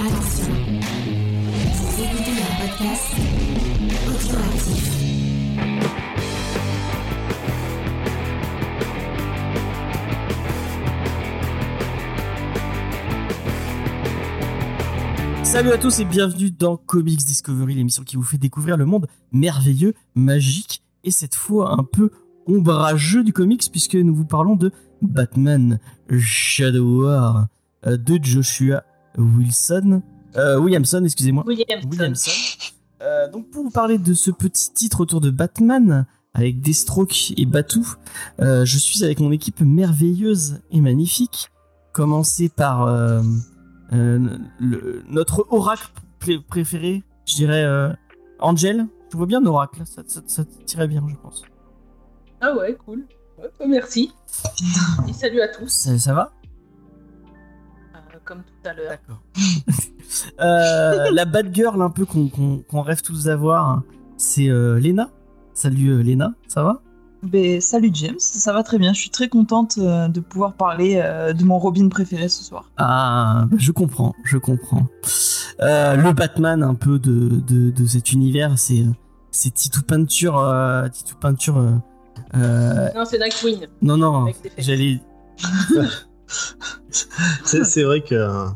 Attention. Salut à tous et bienvenue dans Comics Discovery, l'émission qui vous fait découvrir le monde merveilleux, magique et cette fois un peu ombrageux du comics puisque nous vous parlons de Batman Shadow War euh, de Joshua Wilson, euh, Williamson, excusez-moi. Williamson. Williamson. Euh, donc pour vous parler de ce petit titre autour de Batman avec Deathstroke et Batou, euh, je suis avec mon équipe merveilleuse et magnifique. Commencer par le- notre oracle pré- préféré, je dirais Angel. Je vois bien oracle, ça, ça, ça tirait bien, je pense. Ah ouais, cool. Ouais, merci. Et salut à tous, Ça, ça va? Comme tout à l'heure. D'accord. Euh, la bad girl un peu qu'on qu'on- qu'on rêve tous d'avoir, c'est euh, Lena. Salut euh, Lena, ça va? Ben, salut James, ça va très bien. Je suis très contente euh, de pouvoir parler euh, de mon Robin préféré ce soir. Ah, bah, je comprends, je comprends. Euh, le Batman un peu de, de, de cet univers, c'est c'est Titou Peinture, euh, Titou Peinture. Non, c'est Nightwing. non non, j'allais. C'est vrai que euh,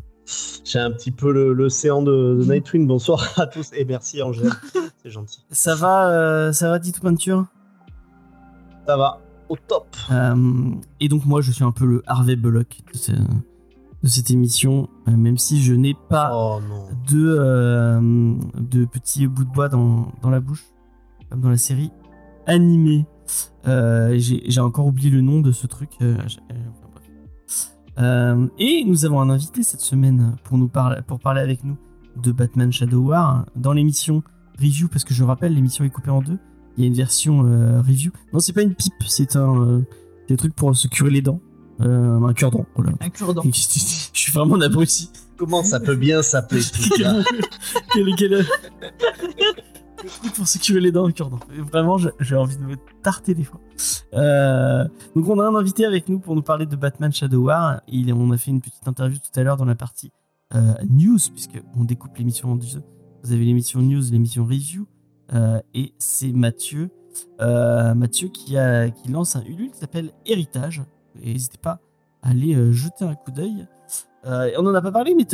j'ai un petit peu le- l'océan de, de Nightwing. Bonsoir à tous et merci Angèle, c'est gentil. Ça va, euh, ça va Titou Peinture? Ça va, au top. Euh, et donc moi, je suis un peu le Harvey Bullock de, ce- de cette émission, euh, même si je n'ai pas Oh de, de petits bouts de bois dans, dans la bouche, comme dans la série animée. J'ai encore oublié le nom de ce truc. Euh, et nous avons un invité cette semaine pour nous parler, pour parler avec nous de Batman Shadow War dans l'émission review, parce que je rappelle, l'émission est coupée en deux. Il y a une version euh, review. Non, c'est pas une pipe, c'est un euh, des trucs pour se curer les dents. Euh, un cure-dent. Voilà. Un cure-dent. Je suis vraiment un abruti. Comment ça peut bien s'appeler quel, quel- le truc pour se curer les dents, un cure-dent. Vraiment, j'ai envie de me tarter des fois. Euh, donc, on a un invité avec nous pour nous parler de Batman Shadow War. Il, on a fait une petite interview tout à l'heure dans la partie euh, news, puisque on découpe l'émission en deux. Vous avez l'émission news, l'émission review, euh, et c'est Mathieu, Mathieu qui a qui lance un Ulule qui s'appelle Héritage. N'hésitez pas à aller jeter un coup d'œil. On en a pas parlé, mais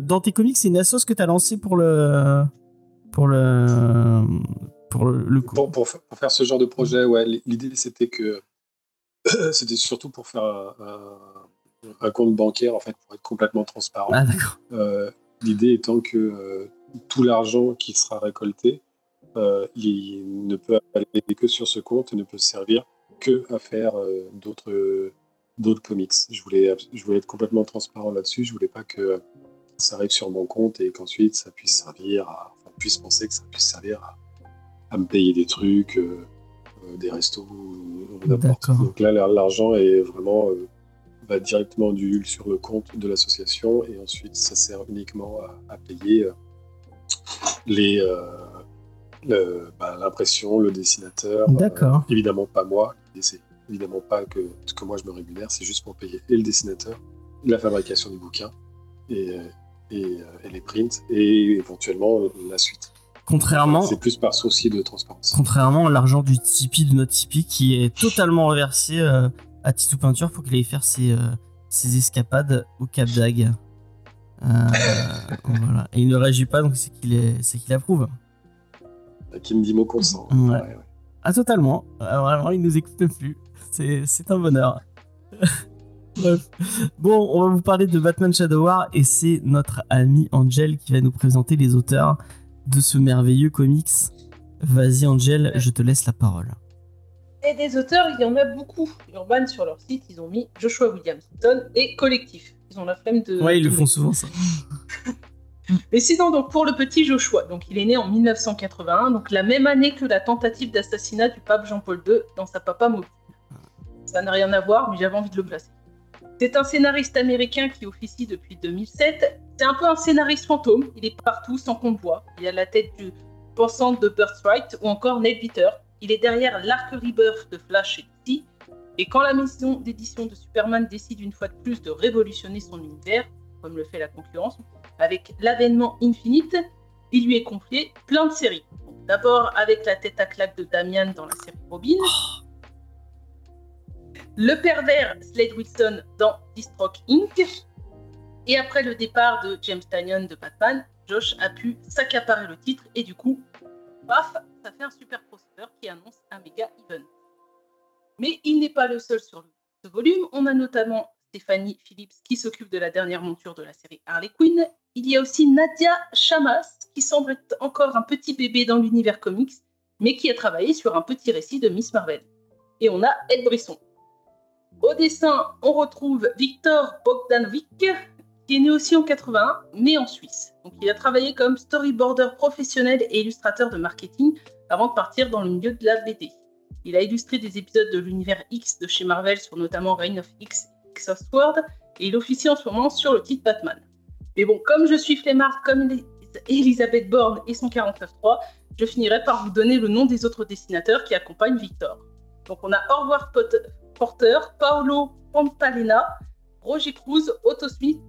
dans tes comics, c'est une assos que tu as lancé pour le. Pour le. Pour le, coup. Pour, pour, pour faire ce genre de projet, ouais, l'idée c'était que c'était surtout pour faire un, compte bancaire en fait pour être complètement transparent. Ah. Euh, l'idée étant que euh, tout l'argent qui sera récolté, euh, il ne peut aller que sur ce compte et ne peut servir que à faire euh, d'autres d'autres comics. Je voulais je voulais être complètement transparent là-dessus. Je voulais pas que ça arrive sur mon compte et qu'ensuite ça puisse servir à, puisse penser que ça puisse servir à, à me payer des trucs, euh, euh, des restos n'importe. D'accord. Donc là, l'argent est vraiment euh, va directement du Hul sur le compte de l'association et ensuite ça sert uniquement à, à payer euh, les le- bah, l'impression, le dessinateur. D'accord. Évidemment pas moi. C'est évidemment pas que, que moi je me rémunère, c'est juste pour payer et le dessinateur, la fabrication du bouquin et, et, euh, et les prints et éventuellement euh, la suite. Contrairement, C'est plus par souci de transparence. contrairement à l'argent du Tipeee, de notre Tipeee, qui est totalement reversé euh, à Titou Peinture pour qu'il aille faire ses, euh, ses escapades au Cap. Euh, voilà. Et il ne réagit pas, donc c'est qu'il est, c'est qu'il approuve. Qui me dit mot consent. Ouais. Ouais, ouais. Ah, totalement. Ah, vraiment, il nous écoute plus. C'est, c'est un bonheur. Bref. Bon, on va vous parler de Batman Shadow War et c'est notre ami Angel qui va nous présenter les auteurs de ce merveilleux comics. Vas-y, Angel, je te laisse la parole. Et des auteurs, il y en a beaucoup. Urban, sur leur site, ils ont mis Joshua Williamson et Collectif. Ils ont la flemme de. Ouais, ils le font souvent, ça. Mais sinon, donc pour le petit Joshua, donc il est né en 1981, donc la même année que la tentative d'assassinat du pape Jean-Paul II dans sa papa mobile. Ça n'a rien à voir, mais j'avais envie de le placer. C'est un scénariste américain qui officie depuis 2007. C'est un peu un scénariste fantôme. Il est partout sans qu'on le voit. Il a la tête du pensant de Birthright ou encore Ned Beater. Il est derrière l'arc Rebirth de Flash et DC. Et quand la mission d'édition de Superman décide une fois de plus de révolutionner son univers, comme le fait la concurrence. Avec l'avènement Infinite, il lui est confié plein de séries. D'abord avec la tête à claque de Damian dans la série Robin. Le pervers Slade Wilson dans Deathstroke Inc. Et après le départ de James Tannion de Batman, Josh a pu s'accaparer le titre et du coup, paf, ça fait un super poster qui annonce un méga event. Mais il n'est pas le seul sur ce volume. On a notamment Stéphanie Phillips qui s'occupe de la dernière monture de la série Harley Quinn. Il y a aussi Nadia Chamas qui semble être encore un petit bébé dans l'univers comics, mais qui a travaillé sur un petit récit de Miss Marvel. Et on a Ed Brisson. Au dessin, on retrouve Victor Bogdanovic, qui est né aussi en 81, mais en Suisse. Donc il a travaillé comme storyboarder professionnel et illustrateur de marketing avant de partir dans le milieu de la BD. Il a illustré des épisodes de l'univers X de chez Marvel sur notamment Reign of X et Sword, et il officie en ce moment sur le titre Batman. Mais bon, comme je suis flemmard comme Elis- Elisabeth Bourne et son 49.3, je finirai par vous donner le nom des autres dessinateurs qui accompagnent Victor. Donc on a Howard Pot- Porter, Paolo Pantalena, Roger Cruz, Otto Smith,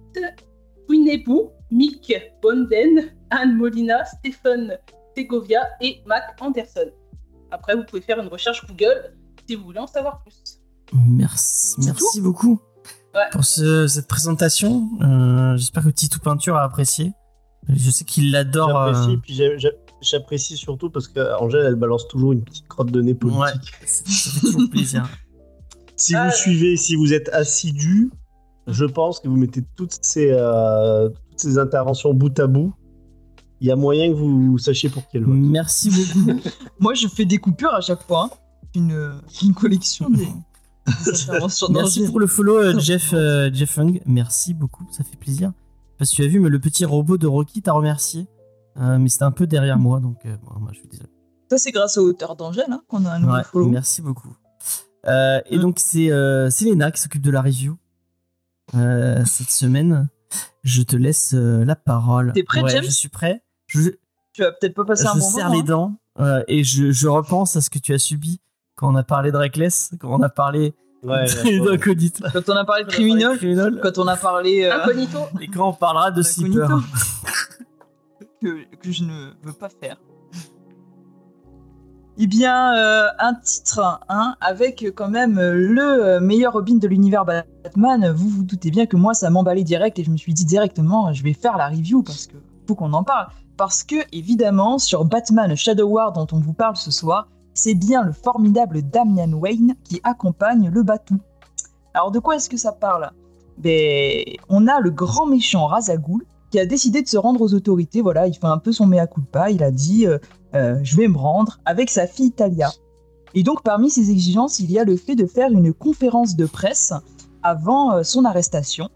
Winebu, Mick Bonden, Anne Molina, Stephen Segovia et Mac Anderson. Après, vous pouvez faire une recherche Google si vous voulez en savoir plus. Merci, merci beaucoup Ouais. pour ce- cette présentation. Euh, J'espère que Titou Peinture a apprécié. Je sais qu'il l'adore. J'apprécie, euh, j'apprécie surtout parce qu'Angèle, elle balance toujours une petite crotte de nez politique. Ouais, ça fait toujours plaisir. Si Ah, vous suivez, si vous êtes assidu, je pense que vous mettez toutes ces, euh, toutes ces interventions bout à bout. Il y a moyen que vous sachiez pour quel vote. Merci beaucoup. Moi, je fais des coupures à chaque fois. hein. Une, une collection des, des interventions Merci pour le follow, euh, Jeff, euh, Jeff Hung. Merci beaucoup, ça fait plaisir. Parce que tu as vu, mais le petit robot de Rocky t'a remercié. Euh, mais c'était un peu derrière moi, donc euh, bon, moi, je suis désolé. Ça, c'est grâce aux auteurs d'Angèle hein, qu'on a un nouveau Ouais, follow. merci beaucoup. Euh, et Mm. donc, c'est euh, qui s'occupe de la review euh, cette semaine. Je te laisse euh, la parole. T'es prêt, Ouais, James Je suis prêt. Je, Tu vas peut-être pas passer un je bon serre moment. les hein. dents euh, et je, je repense à ce que tu as subi quand on a parlé de Reckless, quand on a parlé Ouais, d'incognito. Quand on a parlé de Quand on a parlé de criminel, criminel, quand on a parlé euh, Incognito, et quand on parlera de. Sleeper. que, que je ne veux pas faire. Eh bien, euh, un titre, hein, avec quand même le euh, meilleur Robin de l'univers Batman. Vous vous doutez bien que moi, ça m'emballait direct et je me suis dit directement, je vais faire la review parce que faut qu'on en parle. Parce que, évidemment, sur Batman Shadow War dont on vous parle ce soir, c'est bien le formidable Damian Wayne qui accompagne le Batou. Alors, de quoi est-ce que ça parle? Ben, On a le grand méchant Razagul qui a décidé de se rendre aux autorités. Voilà, il fait un peu son mea culpa. Il a dit euh, euh, Je vais me rendre avec sa fille Talia. Et donc, parmi ses exigences, il y a le fait de faire une conférence de presse avant euh, son arrestation.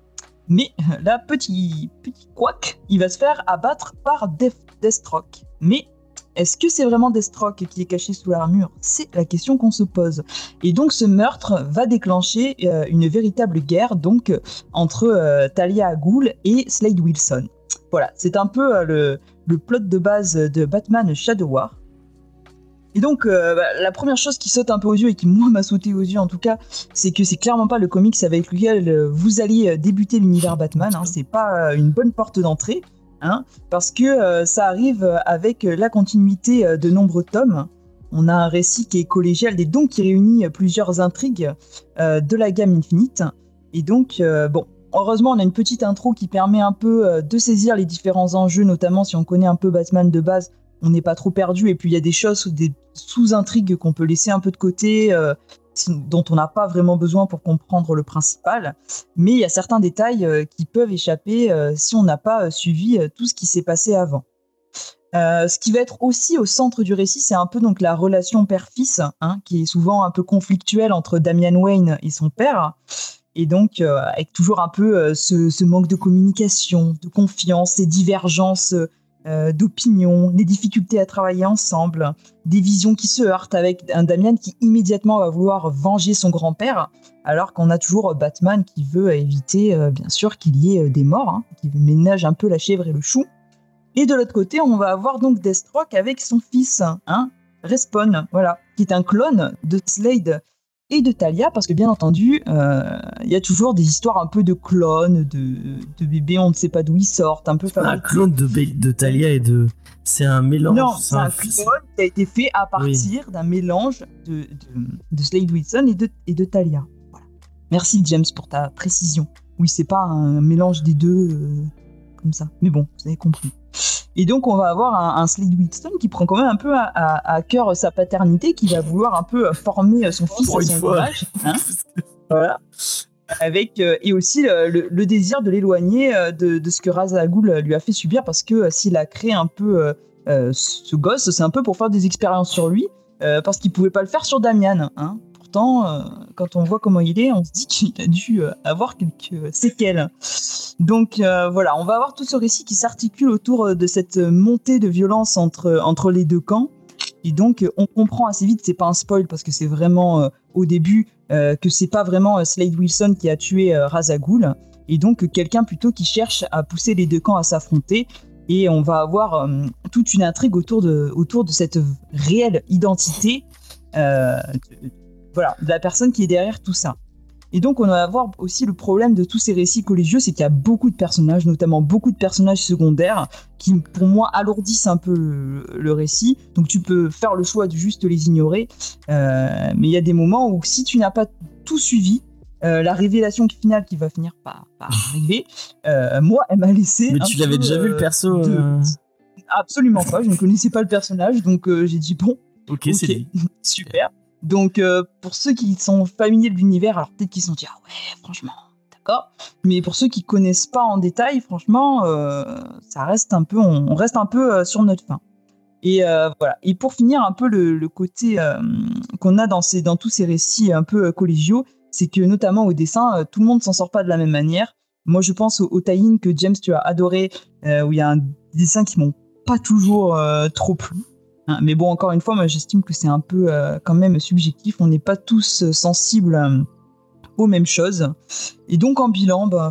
Mais là, petit, petit couac, il va se faire abattre par Deathstroke. Mais est-ce que c'est vraiment Deathstroke qui est caché sous l'armure? C'est la question qu'on se pose. Et donc, ce meurtre va déclencher euh, une véritable guerre donc euh, entre euh, Talia al Ghul et Slade Wilson. Voilà, c'est un peu euh, le, le plot de base de Batman Shadow War. Et donc, bah, la première chose qui saute un peu aux yeux et qui, moi, m'a sauté aux yeux en tout cas, c'est que c'est clairement pas le comics avec lequel vous alliez euh, débuter l'univers Batman. Hein, c'est pas une bonne porte d'entrée, hein, parce que euh, ça arrive euh, avec euh, la continuité de nombreux tomes. On a un récit qui est collégial et donc qui réunit plusieurs intrigues de la gamme Infinite. Et donc, bon, heureusement, on a une petite intro qui permet un peu de saisir les différents enjeux, notamment si on connaît un peu Batman de base, on n'est pas trop perdu. Et puis, il y a des choses, des sous-intrigues qu'on peut laisser un peu de côté, dont on n'a pas vraiment besoin pour comprendre le principal. Mais il y a certains détails euh, qui peuvent échapper euh, si on n'a pas euh, suivi tout ce qui s'est passé avant. Ce qui va être aussi au centre du récit, c'est un peu donc la relation père-fils, hein, qui est souvent un peu conflictuelle entre Damian Wayne et son père, et donc avec toujours un peu ce, ce manque de communication, de confiance, ces divergences euh, d'opinion, les difficultés à travailler ensemble, des visions qui se heurtent avec un Damian qui immédiatement va vouloir venger son grand-père, alors qu'on a toujours Batman qui veut éviter, euh, bien sûr, qu'il y ait euh, des morts, hein, qui ménage un peu la chèvre et le chou. Et de l'autre côté, on va avoir donc Deathstroke avec son fils, hein, Respawn, voilà, qui est un clone de Slade et de Talia, parce que bien entendu, euh, il y a toujours des histoires un peu de clones, de, de bébés, on ne sait pas d'où ils sortent, un peu Un fabriqués. clone de, de Talia et de. C'est un mélange. Non, c'est c'est un clone qui a été fait à partir d'un mélange de, de, de Slade Wilson et de, et de Talia. Voilà. Merci James pour ta précision. Oui, c'est pas un mélange des deux euh, comme ça. Mais bon, vous avez compris. Et donc, on va avoir un, un Slade qui prend quand même un peu à, à- à cœur sa paternité, qui va vouloir un peu euh, former son fils Pour à son image. hein. Voilà. Avec, euh, et aussi le, désir de l'éloigner euh, de, de ce que euh, lui a fait subir, parce que euh, s'il a créé un peu euh, euh, ce gosse, c'est un peu pour faire des expériences sur lui, euh, parce qu'il pouvait pas le faire sur Damian. Hein. Euh, quand on voit comment il est, on se dit qu'il a dû euh, avoir quelques euh, séquelles. Donc voilà, on va avoir tout ce récit qui s'articule autour de cette montée de violence entre, entre les deux camps. Et donc, on comprend assez vite, c'est pas un spoil parce que c'est vraiment au début que c'est pas vraiment Slade Wilson qui a tué Ghul, et donc quelqu'un plutôt qui cherche à pousser les deux camps à s'affronter. Et on va avoir toute une intrigue autour de, autour de cette réelle identité, de- voilà, de la personne qui est derrière tout ça. Et donc, on va avoir aussi le problème de tous ces récits collégiaux, c'est qu'il y a beaucoup de personnages, notamment beaucoup de personnages secondaires, qui, pour moi, alourdissent un peu le, le récit. Donc, tu peux faire le choix de juste les ignorer. Euh, mais il y a des moments où, si tu n'as pas tout suivi, euh, la révélation finale qui va finir par, par arriver, euh, moi, elle m'a laissé. Mais tu l'avais déjà vu le perso de- Absolument pas, je ne connaissais pas le personnage, donc j'ai dit bon, Ok, c'est. Super. Donc, euh, pour ceux qui sont familiers de l'univers, alors peut-être qu'ils sont dit, ah ouais, franchement, d'accord. Mais pour ceux qui connaissent pas en détail, franchement, euh, ça reste un peu, on, reste un peu euh, sur notre fin. Et voilà. Et pour finir, un peu le, côté qu'on a dans, ces, dans tous ces récits un peu collégiaux, c'est que notamment au dessin, tout le monde s'en sort pas de la même manière. Moi, je pense au, au que James, tu as adoré, où il y a un dessin qui m'ont pas toujours trop plu. Hein, mais bon, encore une fois, moi j'estime que c'est un peu euh, quand même subjectif. On n'est pas tous euh, sensibles euh, aux mêmes choses. Et donc en bilan, bah,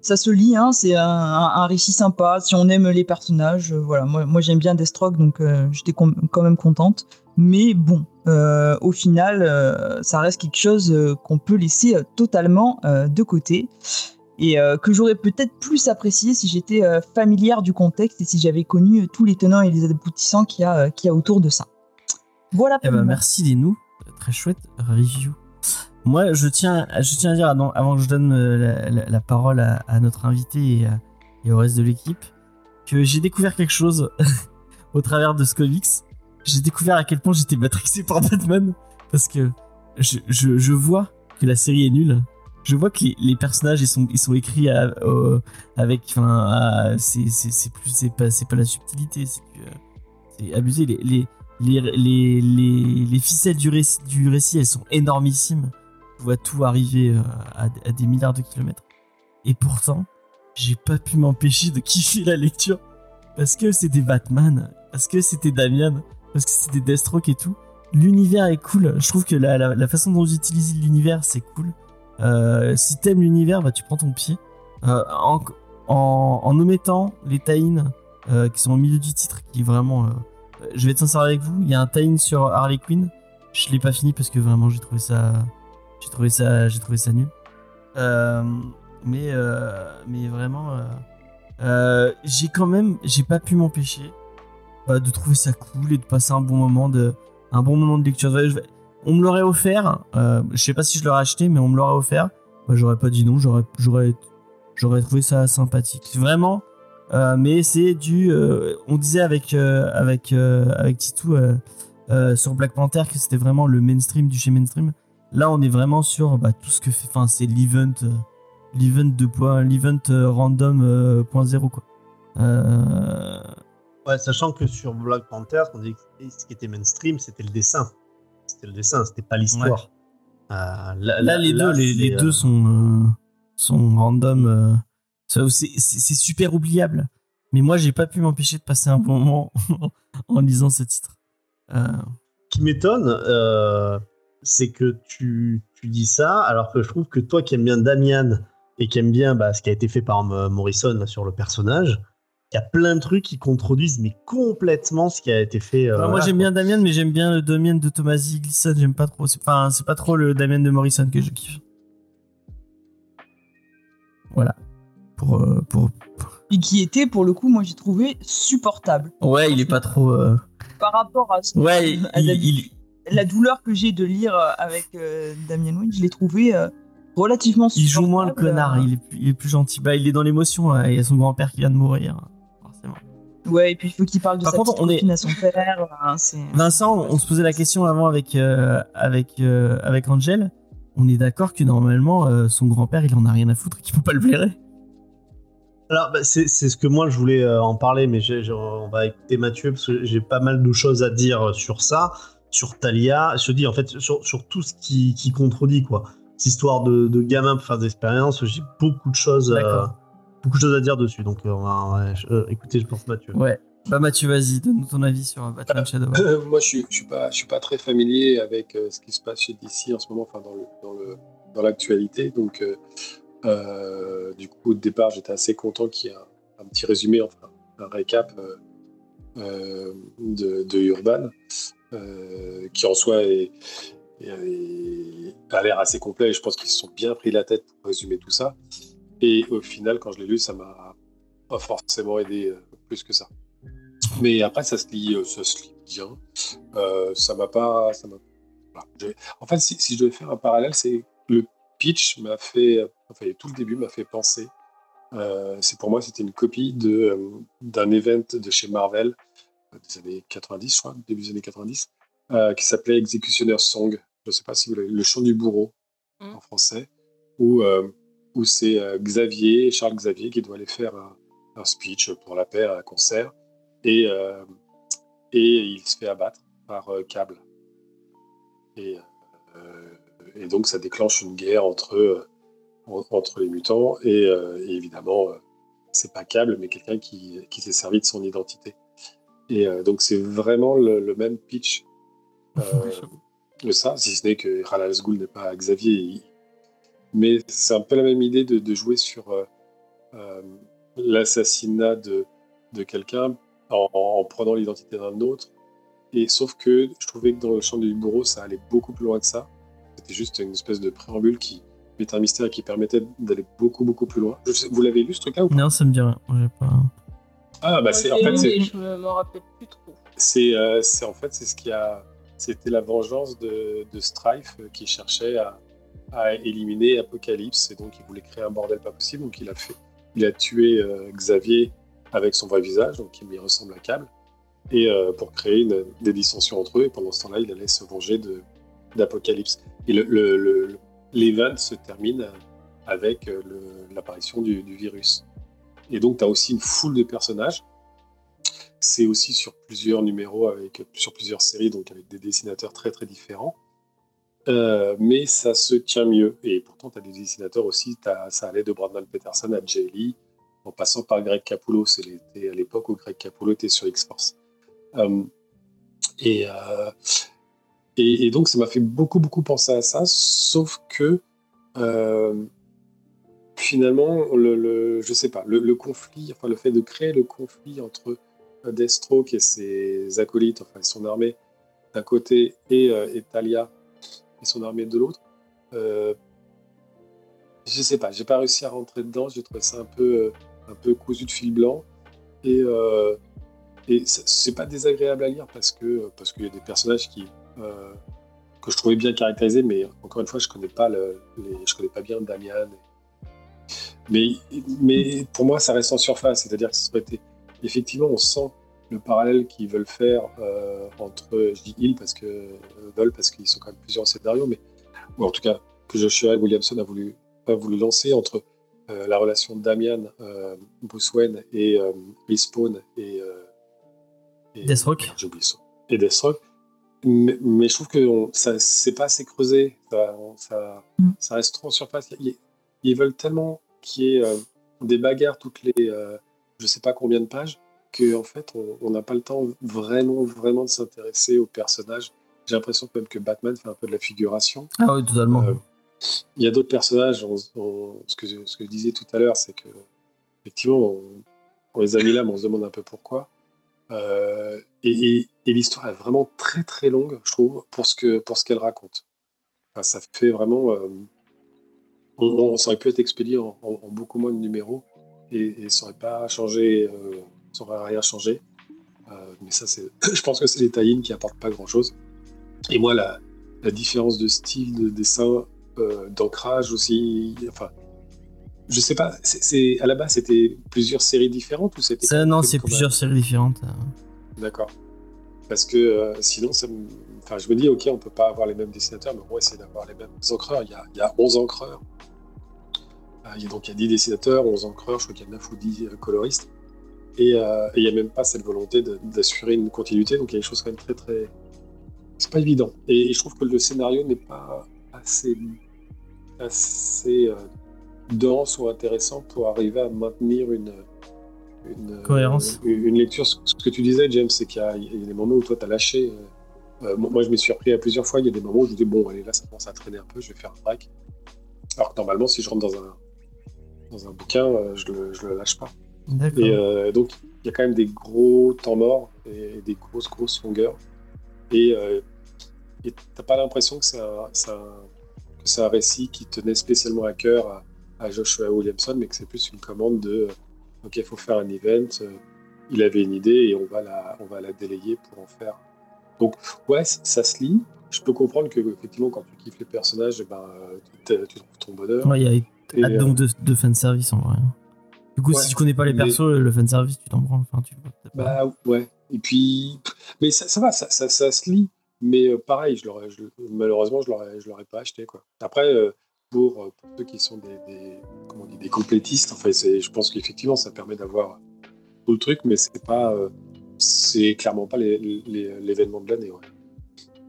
ça se lit, hein, c'est un, récit sympa. Si on aime les personnages, voilà, moi, moi j'aime bien Deathstroke, donc j'étais quand même contente. Mais bon, au final, ça reste quelque chose qu'on peut laisser totalement de côté. Et euh, que j'aurais peut-être plus apprécié si j'étais euh, familière du contexte et si j'avais connu euh, tous les tenants et les aboutissants qu'il y, a, qu'il y a autour de ça. Voilà Eh pour ben, merci Lénou, très chouette review. Moi, je tiens, je tiens à dire, avant, avant que je donne la, la- la parole à, à notre invité et, à- et au reste de l'équipe, que j'ai découvert quelque chose au travers de ce comics. J'ai découvert à quel point j'étais matrixé par Batman, parce que je, je, je vois que la série est nulle. Je vois que les, personnages ils sont, ils écrits avec, enfin, c'est plus, c'est pas, pas la subtilité, c'est abusé. Les, les, les, les, les, les ficelles du récit, elles sont énormissimes. Je vois tout arriver euh, à, des milliards de kilomètres. Et pourtant, j'ai pas pu m'empêcher de kiffer la lecture. Parce que c'était Batman, parce que c'était Damian, parce que c'était Deathstroke et tout. L'univers est cool. Je trouve que la, la, façon dont j'utilise l'univers, c'est cool. Euh, si t'aimes l'univers, bah tu prends ton pied. Euh, en, en, omettant les tie euh, qui sont au milieu du titre, qui est vraiment... euh, je vais être sincère avec vous, il y a un tie sur Harley Quinn. Je l'ai pas fini parce que vraiment j'ai trouvé ça, j'ai trouvé ça, j'ai trouvé ça nul. Mais mais vraiment, j'ai quand même, j'ai pas pu m'empêcher bah, de trouver ça cool et de passer un bon moment de, un bon moment de lecture. On me l'aurait offert, euh, je sais pas si je l'aurais acheté, mais on me l'aurait offert. Bah, j'aurais pas dit non, j'aurais, j'aurais, j'aurais trouvé ça sympathique. Vraiment. Euh, mais c'est du, euh, on disait avec euh, avec avec Titou sur Black Panther que c'était vraiment le mainstream du chez mainstream. Là, on est vraiment sur bah, tout ce que fait, enfin, c'est l'event, euh, l'event de point, l'event euh, random euh, point zéro quoi. Euh, Ouais, sachant que sur Black Panther, ce qui était mainstream, c'était le dessin. C'était le dessin, c'était pas l'histoire. Euh, là, Là, les deux, les, les euh, deux sont euh, sont random. c'est super oubliable. Mais moi, j'ai pas pu m'empêcher de passer un bon moment en lisant ce titre. Qui m'étonne, c'est que tu, tu dis ça, alors que je trouve que toi qui aimes bien Damian et qui aime bien bah, ce qui a été fait par Morrison là, sur le personnage, il y a plein de trucs qui contredisent mais complètement ce qui a été fait. euh, Enfin, moi voilà, j'aime bien Damien, mais j'aime bien le Damien de Tomasi Glisson. J'aime pas trop. Enfin, c'est pas trop le Damien de Morrison que je kiffe. Voilà. Pour, euh, pour... Et qui était, pour le coup, moi j'ai trouvé supportable. Ouais, il est pas trop. euh, Par rapport à, ce- Ouais, il, à il- la douleur que j'ai de lire avec euh, Damien Wayne, je l'ai trouvé euh, relativement il joue moins le connard. Il est, plus- il est plus gentil. Bah, il est dans l'émotion. hein, Il y a son grand-père qui vient de mourir. Ouais, et puis il faut qu'il parle de Par sa contre, on est- à son père. hein, c'est... Vincent, on se posait la question avant avec, euh, avec, euh, avec Angel. On est d'accord que normalement, euh, son grand-père, il en a rien à foutre et qu'il peut pas le blairer. Alors, bah, c'est c'est ce que moi je voulais euh, en parler, mais j'ai- j'ai- on va écouter Mathieu parce que j'ai pas mal de choses à dire sur ça, sur Talia. Je te dis en fait sur, sur tout ce qui, qui contredit quoi. Cette histoire de, de gamin pour faire des expériences, j'ai beaucoup de choses, euh. Beaucoup de choses à dire dessus. Donc, euh, on va euh, écoutez, je pense Mathieu. Ouais. Bah, Mathieu, vas-y, donne-nous ton avis sur euh, Batman Shadow. Euh, moi, je suis, je suis pas, je suis pas très familier avec euh, ce qui se passe chez DC en ce moment, enfin dans le, dans le, dans l'actualité. Donc, euh, euh, du coup, au départ, j'étais assez content qu'il y ait un, un petit résumé, enfin un récap euh, euh, de, de Urban, euh, qui en soi est, est- est- a l'air assez complet. Et je pense qu'ils se sont bien pris la tête pour résumer tout ça. Et au final, quand je l'ai lu, ça m'a pas forcément aidé euh, plus que ça. Mais après, ça se lit, euh, ça se lit bien. Euh, ça m'a pas. Ça voilà. En fait, si, si je devais faire un parallèle, c'est le pitch m'a fait. Enfin, tout le début m'a fait penser. euh, c'est pour moi, c'était une copie de, d'un event de chez Marvel des années 90, je crois, début des années 90, euh, qui s'appelait Executioner's Song. Je ne sais pas si vous l'avez, le chant du bourreau Mm. en français, où, euh, où c'est euh, Xavier, Charles Xavier, qui doit aller faire un, un speech pour la paix à un concert et, euh, et il se fait abattre par euh, câble. Et, et donc ça déclenche une guerre entre, en- entre les mutants et, et évidemment c'est pas câble mais quelqu'un qui, qui s'est servi de son identité. Et euh, donc c'est vraiment le, le même pitch euh, de ça, si ce n'est que Ra's al Ghul n'est pas Xavier. il- Mais c'est un peu la même idée de, de jouer sur euh, euh, l'assassinat de, de quelqu'un en, en prenant l'identité d'un autre. Et sauf que je trouvais que dans le champ du bourreau, ça allait beaucoup plus loin que ça. C'était juste une espèce de préambule qui mettait un mystère et qui permettait d'aller beaucoup, beaucoup plus loin. Je sais- vous l'avez lu ce truc-là ou pas? Non, ça me dit rien. J'ai pas. Ah, bah c'est en fait, c'est- mais je me- m'en rappelle plus trop. c'est euh, c'est- en fait c'est ce qui a c'était la vengeance de, de Strife qui cherchait à, à éliminer Apocalypse et donc il voulait créer un bordel pas possible donc il a fait il a tué euh, Xavier avec son vrai visage donc qui lui ressemble à Cable et euh, pour créer une- des dissensions entre eux et pendant ce temps-là il allait se venger de d'Apocalypse. Et le, le, l'event se termine avec euh, l'apparition du, du virus. Et donc tu as aussi une foule de personnages. C'est aussi sur plusieurs numéros, avec, sur plusieurs séries, donc avec des dessinateurs très très différents. Euh, mais ça se tient mieux. Et pourtant, tu as des dessinateurs aussi, t'as- ça allait de Brandon Peterson à Jay Lee, en passant par Greg Capullo. C'était à l'époque où Greg Capullo était sur X-Force. Euh, et, euh, et, donc, ça m'a fait beaucoup, beaucoup penser à ça, sauf que finalement, le, le- je sais pas, le, conflit, enfin le fait de créer le conflit entre Deathstroke et ses acolytes, enfin son armée d'un côté et, et Talia son armée de l'autre, euh, je sais pas, j'ai pas réussi à rentrer dedans, j'ai trouvé ça un peu, euh, un peu cousu de fil blanc et, euh, et c'est- pas désagréable à lire parce que parce qu'il y a des personnages qui que je trouvais bien caractérisés, mais encore une fois, je connais pas le, les, je connais pas bien Damian. Mais, mais pour moi, ça reste en surface, c'est-à-dire que ça aurait été effectivement, on sent le parallèle qu'ils veulent faire euh, entre, je dis ils parce que euh, veulent parce qu'ils sont quand même plusieurs scénarios, mais ou en tout cas que Joshua Williamson a voulu a voulu lancer entre euh, la relation de Damian, euh, Bruce Wayne et euh, Respawn et, euh, et Deathstroke. j'ai oublié ça. Et Deathstroke. Mais, mais je trouve que on- ça c'est pas assez creusé. Ça, on- ça, Mm. ça reste trop en surface. Ils, ils veulent tellement qu'il y ait euh, des bagarres toutes les euh, je sais pas combien de pages que en fait on n'a pas le temps vraiment vraiment de s'intéresser aux personnages. J'ai l'impression quand même que Batman fait un peu de la figuration. Ah oui, totalement. Euh, Il y a d'autres personnages. on- on- ce, que, je- ce que je disais tout à l'heure, c'est que effectivement, on- on les a mis là, mais on se demande un peu pourquoi. Euh, et, et- et l'histoire est vraiment très très longue, je trouve, pour ce que pour ce qu'elle raconte. Enfin, ça fait vraiment. euh, on, on- ça aurait pu être expédié en, en- en beaucoup moins de numéros et, et ça aurait pas changé, euh, ça aurait rien changé. Euh, mais ça, c'est, je pense que c'est les tie qui apportent pas grand chose. Et moi, la, la différence de style, de dessin, euh, d'ancrage aussi, enfin, je sais pas, c'est, à la base c'était plusieurs séries différentes ou c'était Ça, non, c'est plusieurs séries différentes. D'accord. Parce que euh, sinon, ça me... enfin, je me dis, ok, on peut pas avoir les mêmes dessinateurs, mais on va essayer d'avoir les mêmes encreurs. Il y a, il y a 11 encreurs. Il y a donc il y a 10 dessinateurs, 11 encreurs, je crois qu'il y a 9 ou 10 euh, coloristes. Et euh, et il n'y a même pas cette volonté d'assurer une continuité, donc il y a des choses quand même très très. C'est pas évident. Et, et je trouve que le scénario n'est pas assez, assez euh, dense ou intéressant pour arriver à maintenir une. Une, Cohérence. une, une lecture. Ce que tu disais, James, c'est qu'il y, a- il y a des moments où toi, tu as lâché. euh, euh, moi, je me suis repris à plusieurs fois. Il y a des moments où je me dis, bon, allez, là, ça commence à traîner un peu, je vais faire un break. Alors que normalement, si je rentre dans un, dans un bouquin, euh, je le, je le lâche pas. D'accord. Et euh, donc, il y a quand même des gros temps morts et des grosses, grosses longueurs. Et euh, t'as pas l'impression que c'est un, que c'est un récit qui tenait spécialement à cœur à, à Joshua Williamson, mais que c'est plus une commande de euh, OK, il faut faire un event. euh, il avait une idée et on va la, on va la délayer pour en faire. Donc, ouais, ça se lit. Je peux comprendre que, effectivement, quand tu kiffes les personnages, eh ben, tu, tu trouves ton bonheur. Ouais, il y a Et, euh, donc de, de fanservice en vrai. Du coup, Ouais. si tu connais pas les Mais- persos, le fanservice, tu t'en. Enfin, tu... Bah ouais. Et puis, mais ça, ça va, ça, ça, ça se lit. Mais euh, pareil, je l'aurais, malheureusement, je l'aurais, je l'aurais pas acheté quoi. Après, euh, pour, euh, pour ceux qui sont des, des, comment on dit, des complétistes, enfin, je pense qu'effectivement, ça permet d'avoir tout le truc, mais c'est pas, euh, c'est clairement pas l'événement de l'année. Ouais.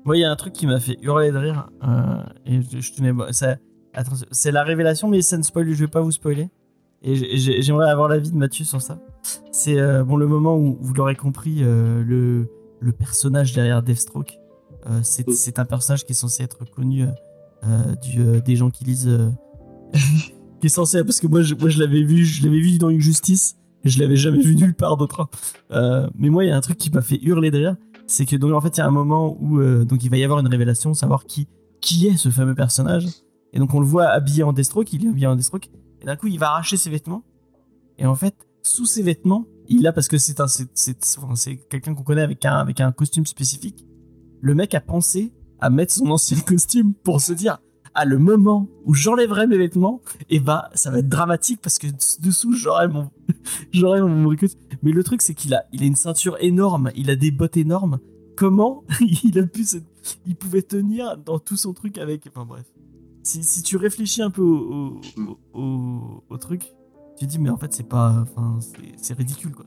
Moi, il y a un truc qui m'a fait hurler de rire. et je, je tenais. c'est la révélation, mais ça ne spoil. Je vais pas vous spoiler. Et j'ai- j'ai- j'aimerais avoir l'avis de Mathieu sur ça. C'est euh, bon le moment où vous l'aurez compris, euh, le, le personnage derrière Deathstroke. euh, c'est un personnage qui est censé être connu du, des gens qui lisent. qui est censé parce que moi je, moi je l'avais vu, je l'avais vu dans Injustice et je l'avais jamais vu nulle part d'autre. Euh, mais moi il y a un truc qui m'a fait hurler de rire c'est que donc en fait il y a un moment où donc il va y avoir une révélation, savoir qui qui est ce fameux personnage. Et donc on le voit habillé en Deathstroke, il est habillé en Deathstroke, et d'un coup il va arracher ses vêtements. Et en fait sous ses vêtements, il a parce que c'est un c'est c'est quelqu'un qu'on connaît avec un avec un costume spécifique. Le mec a pensé à mettre son ancien costume pour se dire à le moment où j'enlèverai mes vêtements, et bah ça va être dramatique parce que dessous j'aurai mon j'aurai mon. Mais le truc, c'est qu'il a, il a une ceinture énorme, il a des bottes énormes. Comment il a pu se- il pouvait tenir dans tout son truc avec. Enfin bref. Si, si tu réfléchis un peu au, au, au- au truc, tu te dis, mais en fait, c'est pas. Enfin, c'est- c'est ridicule quoi.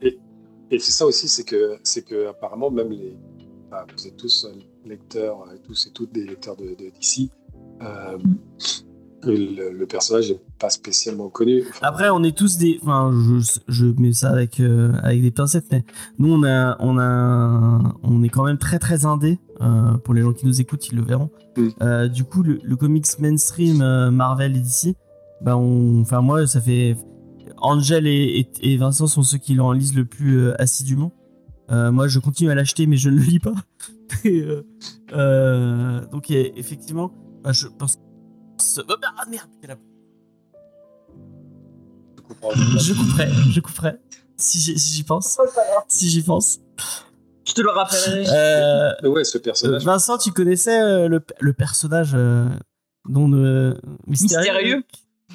Et c'est ça aussi, c'est que, c'est que apparemment même les, enfin, vous êtes tous lecteurs, euh, tous et toutes des lecteurs de, de DC. euh, le, le personnage n'est pas spécialement connu. Enfin, Après, on est tous des. Enfin, je, je mets ça avec, euh, avec des pincettes, mais nous, on, a, on, a, on est quand même très très indé. euh, pour les gens qui nous écoutent, ils le verront. Mm. Euh, du coup, le, le comics mainstream Marvel et DC, bah on, enfin, moi, ça fait. Angel et, et, et Vincent sont ceux qui l'en lisent le plus assidûment. Moi, je continue à l'acheter, mais je ne le lis pas. Et, donc, effectivement, bah, je pense. Ah merde, quelle a- je comprends. je couperai, je couperai. Si j'y si pense, si j'y pense. Je te le rappellerai. Euh, Mais ouais, ce euh, personnage. Vincent, tu connaissais euh, le, le personnage euh, dont le Mystérieux.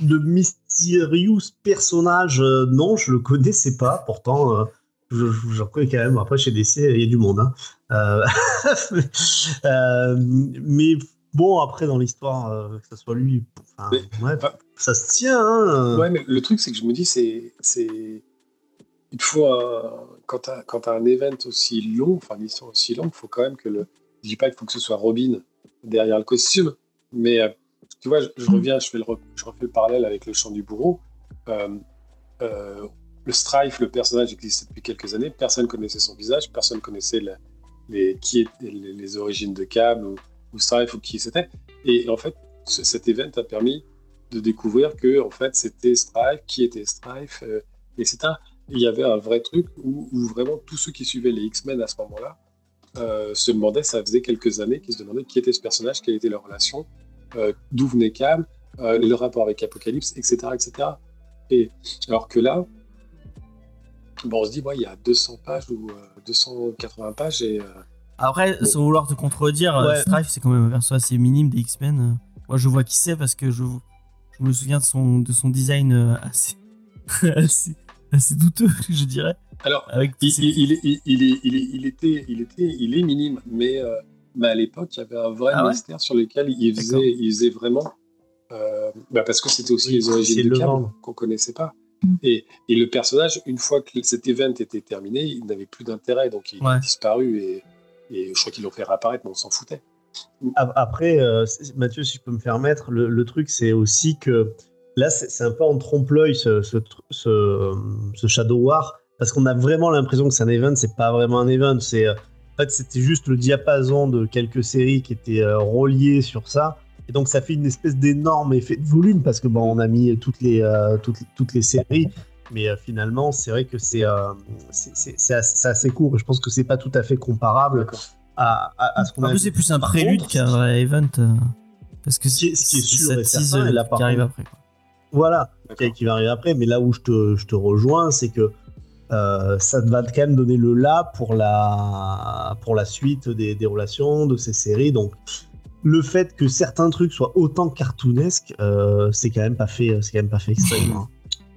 Le Mysterious personnage, euh, non, je le connaissais pas. Pourtant, euh, je, je, j'en connais quand même. Après, chez DC, il y a du monde. hein. Euh, euh, mais bon, après, dans l'histoire, euh, que ce soit lui, enfin, Mais- ouais, ah. ça se tient. Hein. Ouais, mais le truc, c'est que je me dis, c'est. c'est... Il faut un... Quand tu as, un event aussi long, enfin une histoire aussi longue, il faut quand même que le. Je dis pas qu'il faut que ce soit Robin derrière le costume, mais euh, tu vois, je, je Mm. reviens, je, fais le, re- je refais le parallèle avec le chant du bourreau. Euh, euh, le Strife, le personnage existe depuis quelques années, personne connaissait son visage, personne connaissait la- les, qui étaient les, les origines de ou, ou Strife ou qui c'était. Et en fait, ce- cet event a permis de découvrir que en fait c'était Strife, qui était Strife, euh, etc. il y avait un vrai truc où, vraiment tous ceux qui suivaient les X-Men à ce moment-là euh, se demandaient, ça faisait quelques années qu'ils se demandaient qui était ce personnage, quelle était leur relation, euh, d'où venait Cam, euh, le rapport avec Apocalypse, etc., etc. Et alors que là, bon, on se dit, ouais, il y a 200 pages ou euh, 280 pages et Après, Bon. sans vouloir te contredire, euh, Ouais. Strife, c'est quand même un perso assez minime des X-Men. euh. Moi, je vois qui c'est parce que je, je me souviens de son, de son design euh, assez, assez, assez douteux, je dirais. alors Avec il, ces- il, il, il, il est, il, est, il était, il était, il est minime, mais, euh, mais à l'époque, il y avait un vrai Ah ouais mystère sur lequel il faisait, il faisait vraiment, euh, bah parce que c'était aussi Oui, les origines de le Cam vendre. qu'on connaissait pas. Mm. Et, et le personnage, une fois que cet event était terminé, il n'avait plus d'intérêt, donc il Ouais. a disparu et, et je crois qu'ils l'ont fait réapparaître, mais on s'en foutait. Ap- Après, euh, Mathieu, si je peux me permettre, le, truc, c'est aussi que là, c'est un peu en trompe-l'œil ce, ce, Shadow War, parce qu'on a vraiment l'impression que c'est un event, c'est pas vraiment un event. C'est euh, en fait, c'était juste le diapason de quelques séries qui étaient euh, reliées sur ça. Et donc, ça fait une espèce d'énorme effet de volume, parce que bon, on a mis toutes les, toutes, toutes les séries. Mais euh, finalement, c'est vrai que c'est euh, c'est- c'est- c'est assez, c'est assez court. Et je pense que c'est pas tout à fait comparable à, à, à ce qu'on En a plus, vu. c'est plus un prélude qu'un vrai event. euh, parce que Ce qui est- ce qui est c'est- sûr et certain, et là, qui par arrive après. quoi. Voilà, qui, qui va arriver après. Mais là où je te, je te rejoins, c'est que euh, ça va quand même donner le là pour la, pour la suite des, des relations, de ces séries. Donc, le fait que certains trucs soient autant cartoonesques, euh, c'est quand même pas fait, c'est quand même pas fait extrêmement.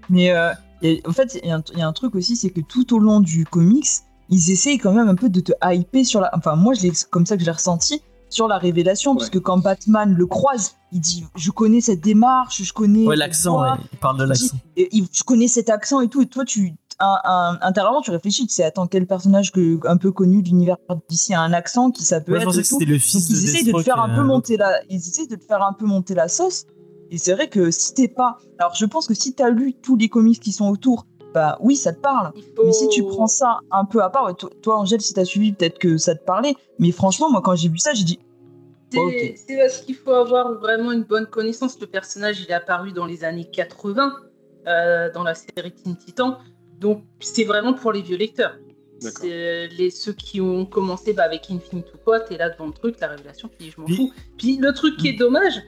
Mais euh, et en fait, il y, a un- il y a un truc aussi, c'est que tout au long du comics, ils essayent quand même un peu de te hyper sur la. Enfin, moi, je l'ai comme ça que je l'ai ressenti sur la révélation, parce Ouais. que quand Batman le croise, il dit Je connais cette démarche, je connais. Ouais, l'accent, ouais, il parle de l'accent. je connais cet accent et tout, et toi, tu. Un, un- intérieurement, tu réfléchis, tu sais, attends, quel personnage que, un peu connu de l'univers d'ici a un accent qui ça peut je être. pensais et que c'était le Donc fils de ils essayent de te faire un peu euh, monter la, ils essayent de te faire un peu monter la sauce. Et c'est vrai que si t'es pas, alors je pense que si t'as lu tous les comics qui sont autour, bah oui, ça te parle. Faut- Mais si tu prends ça un peu à part, toi, toi, Angèle, si t'as suivi, peut-être que ça te parlait. Mais franchement, moi, quand j'ai vu ça, j'ai dit, C'est parce qu'il faut avoir vraiment une bonne connaissance. Le personnage, il est apparu dans les années 80 euh, dans la série Teen Titan. Donc, c'est vraiment pour les vieux lecteurs. Les, ceux qui ont commencé bah, avec Infinite ou quoi, t'es là devant le truc, la révélation, puis je m'en fous. Puis le truc qui est dommage,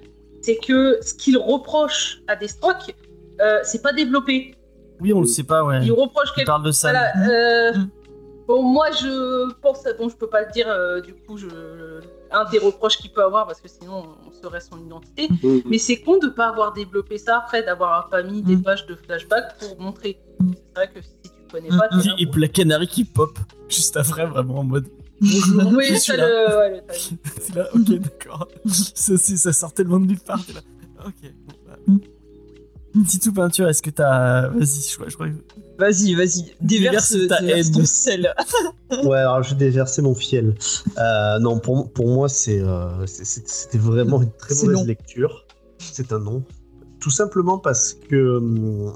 c'est que ce qu'il reproche à Deathstroke, euh, c'est pas développé. Oui, on le sait pas, ouais. Il reproche quelque parle de ça. voilà, euh, Mm. Bon, moi, je pense, bon, je peux pas le dire, euh, du coup, je, un des reproches qu'il peut avoir, parce que sinon, on saurait son identité. Mhm. Mais c'est con de pas avoir développé ça après, d'avoir pas mis des Mm. pages de flashback pour montrer. Mm. C'est vrai que si tu connais Mm, pas, mm. Et puis la canary qui pop juste après, vraiment en mode. Oui, je ça, suis le, ouais, le. C'est là, ok, d'accord. ça, c'est- ça sort tellement de nulle part. là. Ok. bon, bah. Mm. Titou Peinture, est-ce que t'as. Vas-y, je crois, je crois que. vas-y, vas-y, déverse, Déverse ta déverse haine. ton sel. Ouais, alors je vais déverser mon fiel. Euh, non, pour, pour moi, c'est, euh, c'est- c'est- c'était vraiment une très C'est mauvaise non. lecture. C'est un non. Tout simplement parce que hum,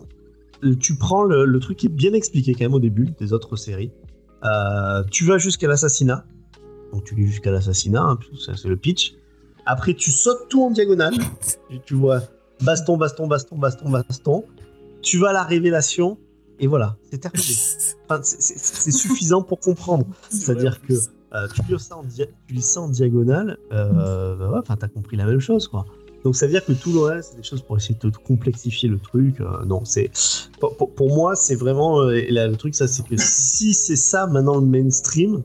tu prends le, le truc qui est bien expliqué quand même au début des autres séries. Euh, tu vas jusqu'à l'assassinat. Donc tu lis jusqu'à l'assassinat, hein, ça, c'est le pitch. Après, tu sautes tout en diagonale. et tu vois baston, baston, baston, baston, baston. Tu vas à la révélation. Et voilà, c'est terminé. Enfin, c'est- suffisant pour comprendre. C'est-à-dire que euh, tu, lis ça en dia- tu lis ça en diagonale, euh, bah ouais, t'as compris la même chose, quoi. Donc ça veut dire que tout le reste, c'est des choses pour essayer de complexifier le truc. euh, non, c'est pour, moi, c'est vraiment euh, le truc, ça, c'est que si c'est ça maintenant le mainstream,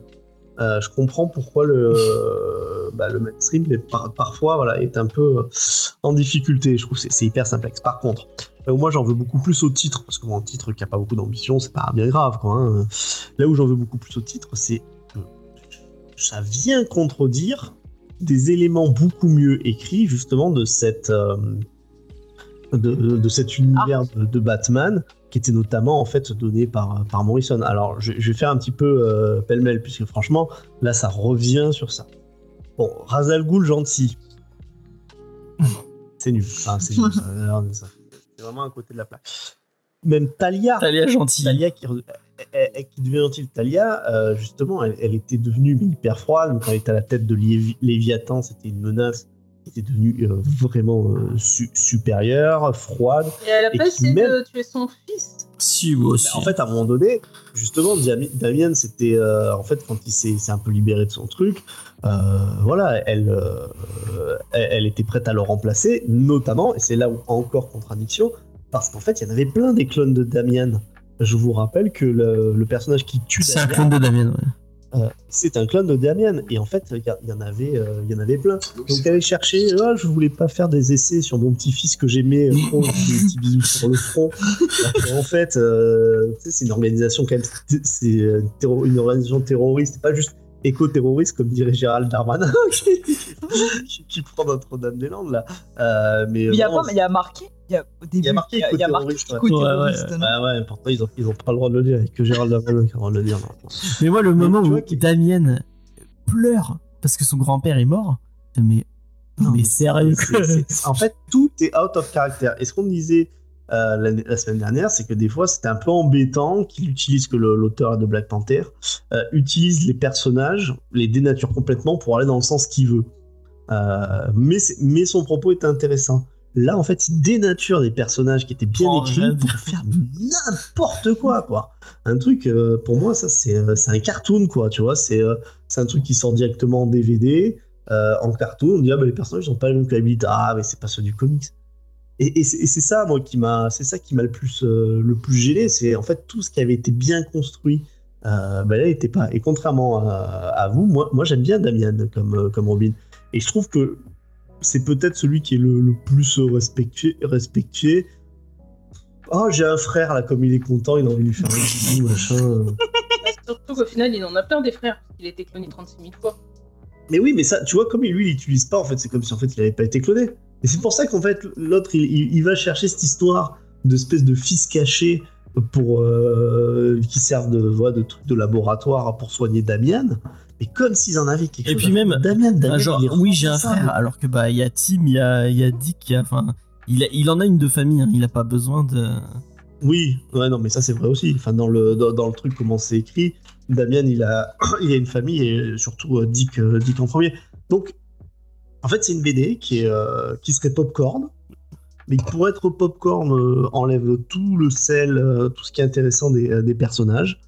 euh, je comprends pourquoi le bah, le mainstream est par- parfois voilà est un peu en difficulté. Je trouve que c'est- hyper simplex. Par contre, moi j'en veux beaucoup plus au titre, parce que mon titre qui a pas beaucoup d'ambition, c'est pas bien grave, hein. Là où j'en veux beaucoup plus au titre, c'est que ça vient contredire des éléments beaucoup mieux écrits justement de cette euh, de, de- cet univers de, de Batman qui était notamment en fait donné par, par Morrison. Alors je, je vais faire un petit peu euh, pêle-mêle puisque franchement là ça revient sur ça. Bon, Razal Ghul gentil. C'est nul. Enfin, c'est vraiment un côté de la plaque. Même Talia, Talia gentil. Talia qui, qui devient gentille. Talia, euh, justement, elle, elle était devenue mais, hyper froide. Donc, quand elle était à la tête de Lévi- Léviathan, c'était une menace qui était devenue euh, vraiment euh, su- supérieure, froide. Et elle a pas qui essayé même- de tuer son fils Si, moi aussi. En fait, à un moment donné, justement, Dami- Damien, c'était euh, en fait quand il s'est un peu libéré de son truc, euh, voilà, elle, euh, elle, elle était prête à le remplacer, notamment, et c'est là où encore contradiction, parce qu'en fait, il y en avait plein des clones de Damien. Je vous rappelle que le, le personnage qui tue c'est un clone de Damien, ouais. euh, c'est un clone de Damien, et en fait, il y, en avait, euh, il y en avait plein. Donc aller chercher, ah, je voulais pas faire des essais sur mon petit-fils que j'aimais, euh, prendre des petits bisous sur le front. Qu'en fait, euh, c'est une organisation quand même, c'est euh, une, terro- une organisation terroriste, c'est pas juste éco-terroriste comme dirait Gérald Darmanin qui, qui prend Notre-Dame-des-Landes là. Euh, mais Il y a vraiment, pas, mais il y a marqué. Il y a, au début, Il y a marqué il y a, marqué ouais. Ouais, non Ah ouais, pourtant ils ont, ils ont pas le droit de le dire, a que Gérald Darmanin qui a le droit de le dire. non. Mais moi, le Mais moment où Damien pleure parce que son grand-père est mort, mais. Non, mais mais sérieux, C'est- quoi. c'est- En fait, tout est out of character. Et ce qu'on disait euh, la, la semaine dernière, c'est que des fois, c'était un peu embêtant qu'il utilise, que le- l'auteur de Black Panther euh, utilise les personnages, les dénature complètement pour aller dans le sens qu'il veut. Euh, mais, mais son propos est intéressant. Là, en fait, il dénature des personnages qui étaient bien Oh, écrits pour faire n'importe quoi, quoi. Un truc, euh, pour moi, ça, c'est euh, c'est un cartoon, quoi, tu vois. C'est euh, un truc qui sort directement en DVD, en cartoon. On dit, ah, bah, les personnages n'ont pas la même qualité. Ah, mais c'est pas ceux du comics. Et, et c'est ça, moi, qui m'a, c'est ça qui m'a le plus, euh, le plus gêné. C'est en fait tout ce qui avait été bien construit. Euh, bah, là, il était pas. Et contrairement à, à vous, moi, moi j'aime bien Damien comme, comme Robin. Et je trouve que c'est peut-être celui qui est le, le plus respecté. respecté. Oh, j'ai un frère là, comme il est content, il a envie de lui faire un bisou, machin. Surtout qu'au final, il en a plein des frères. Il a été cloné 36 000 fois. Mais oui, mais ça, tu vois, comme lui, il l'utilise pas, en fait, c'est comme si en fait il avait pas été cloné. Et c'est pour ça qu'en fait, l'autre, il, il- il va chercher cette histoire d'espèce de fils caché pour euh, qui servent de, voilà, de trucs de laboratoire pour soigner Damien. Mais comme s'ils en avaient quelque Et chose. puis à même. Damien, Damien, Ah, genre, il est oui, j'ai un frère, alors que bah, il y a Tim, il y a, y a Dick, il y a. Enfin. Il, a- il en a une de famille, hein, il a pas besoin de. Oui, ouais, non, mais ça c'est vrai aussi. Enfin, dans le, dans, dans le truc, comment c'est écrit, Damien, il a, il a une famille et surtout euh, Dick, euh, Dick en premier. Donc, en fait, c'est une BD qui, est, euh, qui serait popcorn, mais pour être popcorn, euh, enlève tout le sel, tout ce qui est intéressant des, des personnages,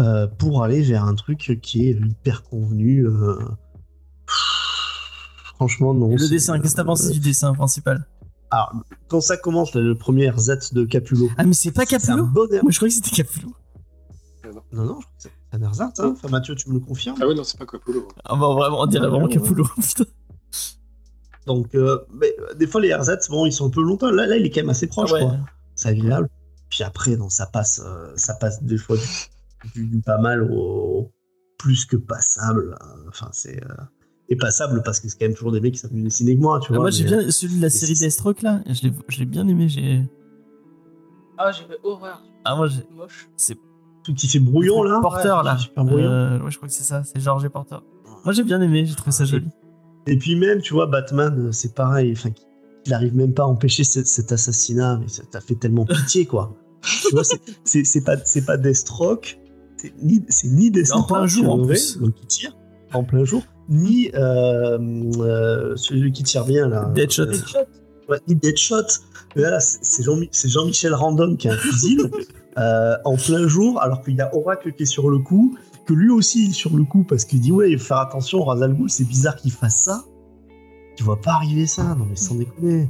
euh, pour aller vers un truc qui est hyper convenu. euh. Franchement, non. le dessin, qu'est-ce que t'as pensé euh, du dessin principal Alors, quand ça commence, le premier Z de Capulo. Ah, mais c'est pas Capullo. Moi, je croyais que c'était Capullo. Non, non, je crois que c'est un Erzat, hein. Enfin, Mathieu, tu me le confirmes. Ah ouais, non, c'est pas Coppola. Ah, bah, vraiment, on dirait vraiment Ouais, Capullo. Putain. Donc, euh, mais, des fois, les Erzats, bon, ils sont un peu longtemps. Là, là, il est quand même assez proche, Ah ouais. quoi. C'est agréable. Puis après, non, ça passe, euh, ça passe des fois du, du- pas mal au plus que passable. hein. Enfin, c'est. euh, et passable parce que c'est quand même toujours des mecs qui savent mieux dessiner que moi, tu Ah, vois. moi, j'ai mais, euh, bien celui de la série Deathstroke là, je l'ai- je l'ai bien aimé. J'ai. Ah, j'ai fait horreur. Ah, moi, j'ai. C'est moche. C'est truc qui fait brouillon, là. Porter Ouais, là. Super brouillon. Euh, ouais, je crois que c'est ça, c'est George Porter. Moi, j'ai bien aimé, j'ai trouvé ça joli. Et puis même, tu vois, Batman, euh, c'est pareil. Enfin, il arrive même pas à empêcher cet, cet assassinat, mais ça t'a fait tellement pitié, quoi. tu vois, c'est- c'est c'est pas, c'est pas Deathstroke, c'est ni, ni En plein jour, en plus. donc qui tire en plein jour, ni euh, euh, celui qui tire bien là. Deadshot. Euh, ouais, ni Deadshot. Mais Là, c'est c'est Jean- Jean-Michel Random qui a un fusil euh, en plein jour, alors qu'il y a Oracle qui est sur le coup, que lui aussi il est sur le coup parce qu'il dit ouais, il faut faire attention, Razal Ghul, c'est bizarre qu'il fasse ça. Tu vois pas arriver ça, non mais sans déconner.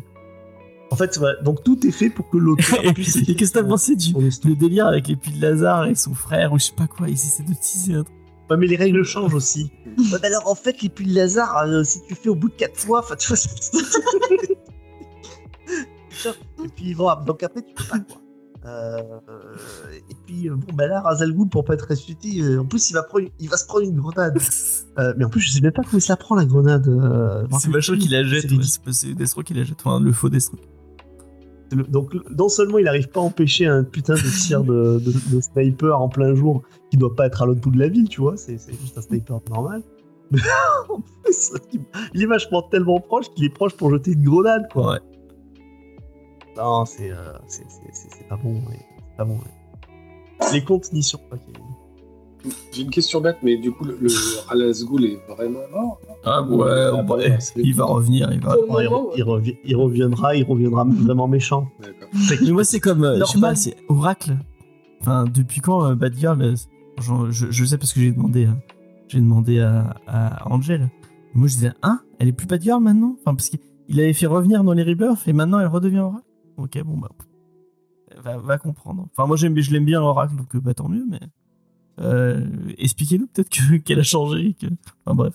En fait, ouais, donc tout est fait pour que l'auteur Et puisse. et qu'est-ce que t'as pensé du le délire avec les puits de Lazare et son frère ou je sais pas quoi, ils essaient de teaser un truc. Ouais, mais les règles changent aussi. Ouais, bah alors en fait, les puits de Lazare, euh, si tu fais au bout de 4 fois, enfin tu vois. c'est- et puis bon, donc après tu peux pas quoi. Euh, et puis euh, bon bah là Razal Ghul, pour pas être ressuscité, euh, en plus il va prendre, il va se prendre une grenade. Euh, mais en plus je sais même pas comment il se la prend la grenade. euh, C'est machin qui la jette, ouais, c'est c'est Deathstroke qui la jette, enfin le faux Deathstroke. Donc non seulement il arrive pas à empêcher un putain de tir de, de- de sniper en plein jour qui doit pas être à l'autre bout de la ville, tu vois, c'est juste un sniper normal. Mais en plus, il- est vachement tellement proche qu'il est proche pour jeter une grenade, quoi. Ouais. Non, c'est euh, pas bon, ouais. c'est pas bon. ouais. Les contes n'y sont pas. Kevin. J'ai une question bête, mais du coup, le, le Razgul est vraiment mort Ah ouais, Ah, il va revenir, il va. Il, moment, re- il revi- il reviendra, il reviendra vraiment méchant. D'accord. Mais moi, c'est comme, euh, je sais Normal. pas, c'est Oracle. Enfin, depuis quand euh, Bad Girl euh, je, je- je sais parce que j'ai demandé, euh, j'ai demandé à, à Angel. Moi, je disais, hein, elle est plus Bad Girl maintenant? Enfin, parce qu'il avait fait revenir dans les Rebirths et maintenant elle redevient Oracle. Ok, bon, bah. Va, va comprendre. Enfin, moi, j'aime, je l'aime bien, Oracle, donc euh, bah, tant mieux, mais. Euh, expliquez-nous peut-être que- qu'elle a changé. Que... Enfin, bref.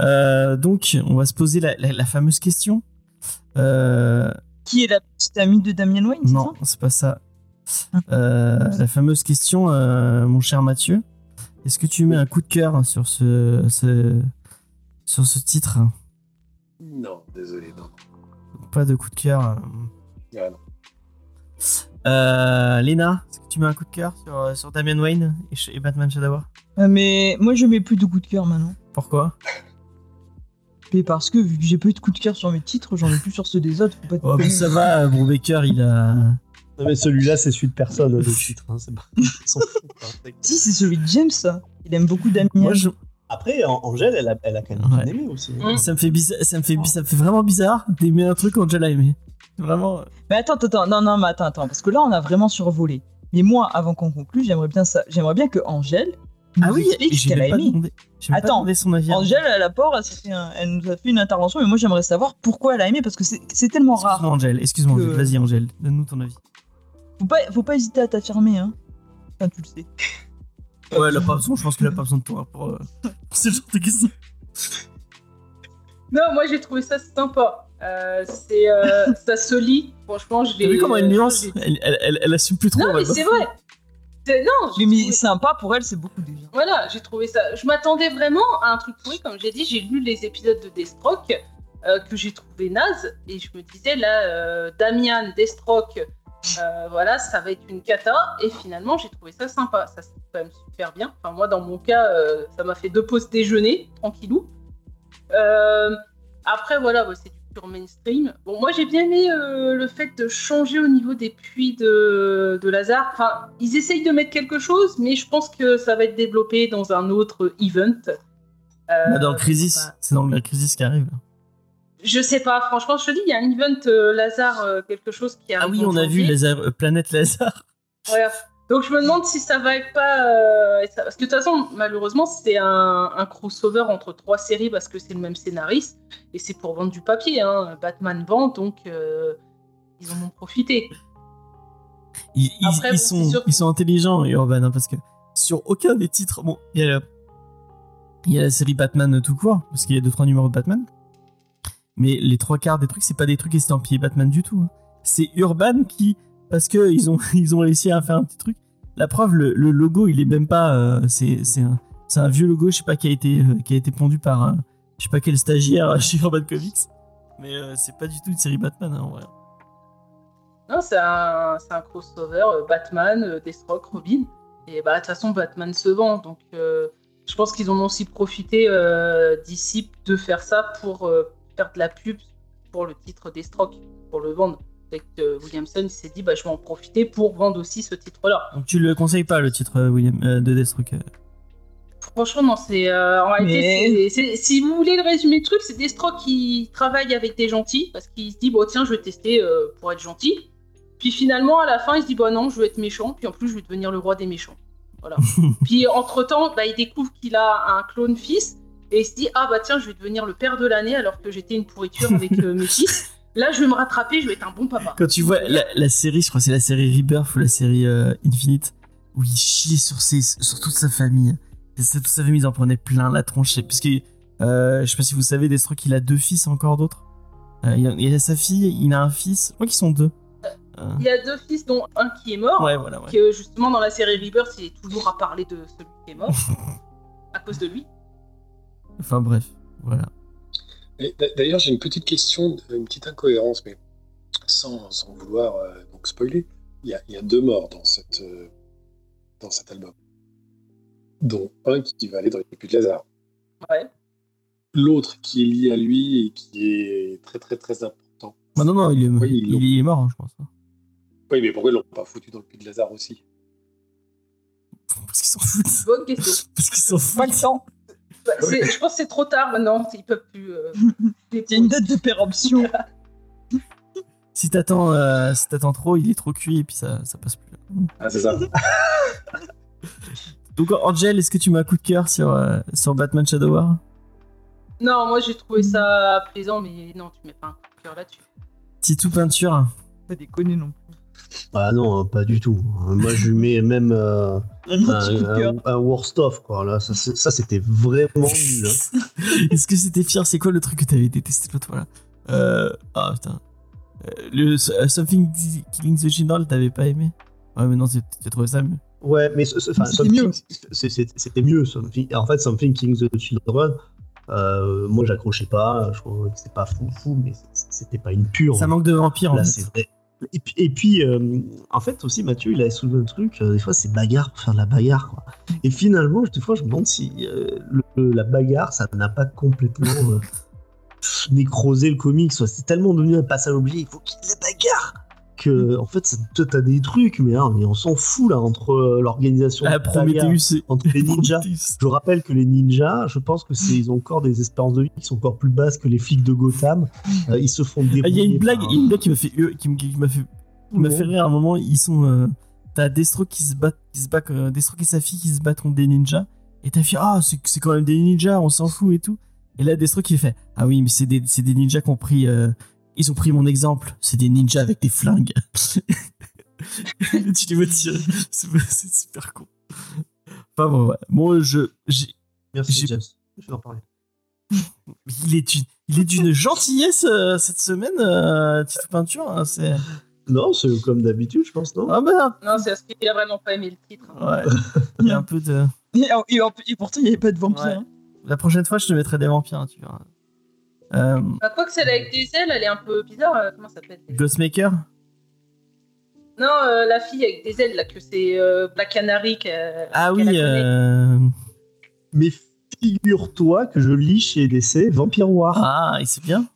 Euh, donc, on va se poser la, la- la fameuse question. Euh, Qui est la petite amie de Damien Wayne, c'est non, ça? c'est pas ça. Euh, la fameuse question, euh, mon cher Mathieu. Est-ce que tu mets un coup de cœur sur ce, ce- sur ce titre? Non, désolé, non. Pas de coup de cœur. Ah, non. Euh, Léna, est-ce que tu mets un coup de cœur sur, euh, sur Damian Wayne et, Batman Shadow Euh, Mais moi, je mets plus de coup de cœur maintenant. Pourquoi? Mais parce que vu que j'ai pas eu de coup de cœur sur mes titres, j'en ai plus sur ceux des autres. Faut pas Oh, mais ça va, Brubaker, il a. Non, mais celui-là, c'est celui de personne, le titre. hein, c'est pas... Hein. Si, c'est celui de James, ça. Il aime beaucoup Damien. Moi, je- Après, An- Angèle, elle a, elle a quand même Ouais. bien aimé aussi. Ça, me fait bizarre, ça, me fait, ça me fait vraiment bizarre d'aimer un truc qu'Angela a aimé. Vraiment. Mais attends, attends, non, non, mais attends, attends, parce que là, on a vraiment survolé. Mais moi, avant qu'on conclue, j'aimerais bien ça. J'aimerais bien que Angèle nous Ah oui, explique ce qu'elle a aimé. demandé. pas Attends, demandé son avis. Angèle, à fait un- elle nous a fait une intervention, mais moi, j'aimerais savoir pourquoi elle a aimé, parce que c'est tellement rare. Excuse-moi, Angèle. Excuse-moi, que-. Vas-y, Angèle. Donne-nous ton avis. Faut pas, faut pas hésiter à t'affirmer, hein. Enfin, tu le sais. Ouais, elle a pas besoin. Je pense qu'elle a pas besoin de toi pour, euh, pour ce genre de questions. Non, moi j'ai trouvé ça sympa. Euh, c'est, euh, ça se lit. Franchement, je l'ai. T'as vu comment elle euh, nuance elle, elle, elle, elle assume plus trop. Non, mais c'est vrai. C'est- Non, j'ai Mais, mais trouvé- sympa pour elle, c'est beaucoup déjà. Voilà, j'ai trouvé ça. Je m'attendais vraiment à un truc pourri, comme j'ai dit. J'ai lu les épisodes de Deathstroke euh, que j'ai trouvé naze et je me disais là, euh, Damian, Deathstroke, euh, voilà, ça va être une cata. Et finalement, j'ai trouvé ça sympa. Ça c'est quand même super bien. Enfin, moi, dans mon cas, euh, ça m'a fait deux pauses déjeuner, tranquillou. Euh, après, voilà, c'est du pur mainstream. Bon, moi, j'ai bien aimé euh, le fait de changer au niveau des puits de, de Lazare. Enfin, ils essayent de mettre quelque chose, mais je pense que ça va être développé dans un autre event. Euh, Bah, dans Crisis. bah, C'est dans le Crisis qui arrive. là. je sais pas, franchement, je te dis, il y a un event euh, Lazare, euh, quelque chose qui Ah arrive. oui, en on a vu. Lazare, Planète Lazare. Voilà. Donc je me demande si ça va être pas. euh, ça- Parce que de toute façon, malheureusement, c'est un, un crossover entre trois séries parce que c'est le même scénariste et c'est pour vendre du papier. Hein. Batman vend, donc euh, ils en ont profité. Ils, ils- Après, ils bon, sont, c'est sûr que- ils sont intelligents, Urban, hein, parce que sur aucun des titres. Bon, il y a, la- il y a la série Batman tout court, parce qu'il y a deux trois numéros de Batman. Mais les trois quarts des trucs, c'est pas des trucs estampillés Batman du tout. hein. C'est Urban qui, parce que ils ont, ils ont réussi à faire un petit truc. La preuve, le, logo, il est même pas. euh, c'est c'est un, vieux logo, je sais pas, qui a été, euh, qui a été pondu par un, je sais pas quel stagiaire chez Urban Comics. Mais euh, c'est pas du tout une série Batman, hein, en vrai. Non, c'est un, c'est un crossover euh, Batman, euh, Deathstroke, Robin. Et bah, de toute façon, Batman se vend. Donc, euh, je pense qu'ils ont aussi profité euh, d'ici de faire ça pour euh, faire de la pub pour le titre Deathstroke, pour le vendre. Et que euh, Williamson il s'est dit, bah, je vais en profiter pour vendre aussi ce titre-là. Donc tu le conseilles pas, le titre, euh, William, euh, de Deathstroke. Franchement, non, c'est. euh, en réalité, Mais- c'est- c'est- si vous voulez le résumé du truc, c'est Deathstroke qui travaille avec des gentils parce qu'il se dit, bon, tiens, je vais tester euh, pour être gentil. Puis finalement, à la fin, il se dit, bah non, je vais être méchant. Puis en plus, je vais devenir le roi des méchants. Voilà. Puis entre temps, bah, il découvre qu'il a un clone fils et il se dit, ah bah tiens, je vais devenir le père de l'année alors que j'étais une pourriture avec euh, mes fils. Là, je vais me rattraper, je vais être un bon papa. Quand tu vois la, la série, je crois que c'est la série Rebirth ou la série euh, Infinite, où il chie sur, ses, sur toute sa famille. Et toute sa famille, ils en prenaient plein la tronche. Parce que, euh, je sais pas si vous savez, Deathstroke, il a deux fils encore d'autres. Euh, il, a, il a sa fille, il a un fils. Je crois qu'ils sont deux. Il y a deux fils, dont un qui est mort. ouais, voilà, ouais. que justement dans la série Rebirth, il est toujours à parler de celui qui est mort à cause de lui. Enfin bref, voilà. D'ailleurs, j'ai une petite question, une petite incohérence, mais sans, sans vouloir euh, donc spoiler. Il y, a, il y a deux morts dans, cette, euh, dans cet album, dont un qui va aller dans les puits de Lazare. Ouais. L'autre qui est lié à lui et qui est très très très important. Bah non, non, il est, Oui, il, l'ont. il est mort, hein, je pense. Oui, mais pourquoi ils l'ont pas foutu dans le puits de Lazare aussi? Parce qu'ils s'en foutent. Bonne question. Parce qu'ils s'en Pas le foutent. temps. Bah, Je pense que c'est trop tard maintenant. Ils peuvent plus. euh, Il y a une date de péremption. Si t'attends euh, si t'attends trop, il est trop cuit et puis ça, ça passe plus. Ah, c'est ça. Donc Angel, est-ce que tu mets un coup de cœur sur, euh, sur Batman Shadow War? Non, moi j'ai trouvé ça plaisant, mais non, tu mets pas un coup de cœur là-dessus. Titou Peinture Pas déconner non plus. Ah non, pas du tout. Moi, je lui mets même euh, Un worst of, quoi. Là, ça, ça, c'était vraiment nul. hein. Est-ce que c'était fier? C'est quoi le truc que t'avais détesté l'autre fois là? Euh... Ah putain. Euh, le Something Killing the Children, t'avais pas aimé? Ouais, mais non, c'est- t'as trouvé ça mieux. Ouais, mais C'était Something- mieux. C'était mieux. Something- En fait, Something King the Children, euh, moi, j'accrochais pas. Je trouvais que c'était pas fou, fou, mais c'était pas une pure. Ça manque de vampire en Là, fait. c'est vrai. Et puis, euh, en fait, aussi, Mathieu, il avait soulevé un truc. euh, des fois, c'est bagarre pour faire de la bagarre, quoi. Et finalement, des fois, je me demande si euh, le- la bagarre, ça n'a pas complètement nécrosé le comics. C'est tellement devenu un passage obligé. Il faut qu'il la bagarre. Que, en fait, toi, t'as des trucs, mais, hein, mais on s'en fout, là, entre euh, l'organisation. Entre les ninjas. Je rappelle que les ninjas, je pense que c'est ils ont encore des espérances de vie qui sont encore plus basses que les flics de Gotham. Euh, ils se font Ah, Il y a dérouiller une blague, par- il y a une blague qui m'a fait, qui, m'a fait, m'a fait rire à un moment. Ils sont, euh, t'as Destro qui se bat, qui se bat, euh, Destro et sa fille qui se battent contre des ninjas. Et ta fille, ah, c'est c'est quand même des ninjas, on s'en fout et tout. Et là, Destro qui fait, ah oui, mais c'est des, des ninjas qui ont pris, euh, ils ont pris mon exemple. C'est des ninjas avec des flingues. Tu les vois tirer. C'est super con. Enfin bon, ouais. Bon, je, Merci, James. Je vais en parler. il est d'une, il est d'une gentillesse euh, cette semaine, euh, Tito Peinture. hein, c'est, Non, c'est comme d'habitude, je pense, non? Ah bah, Non, c'est parce qu'il a vraiment pas aimé le titre. Ouais. Il y a un peu de. Et, en- et en- et pourtant, il n'y avait pas de vampire. Ouais. hein. La prochaine fois, je te mettrai des vampires, tu verras. Euh, Bah, quoi que celle avec des ailes, elle est un peu bizarre. euh, Comment ça s'appelle Ghostmaker Non, euh, la fille avec des ailes, là, que c'est euh, Black Canary. qu'elle- Ah qu'elle oui, euh... Mais figure-toi que je lis chez DC Vampire War. Ah, et c'est bien.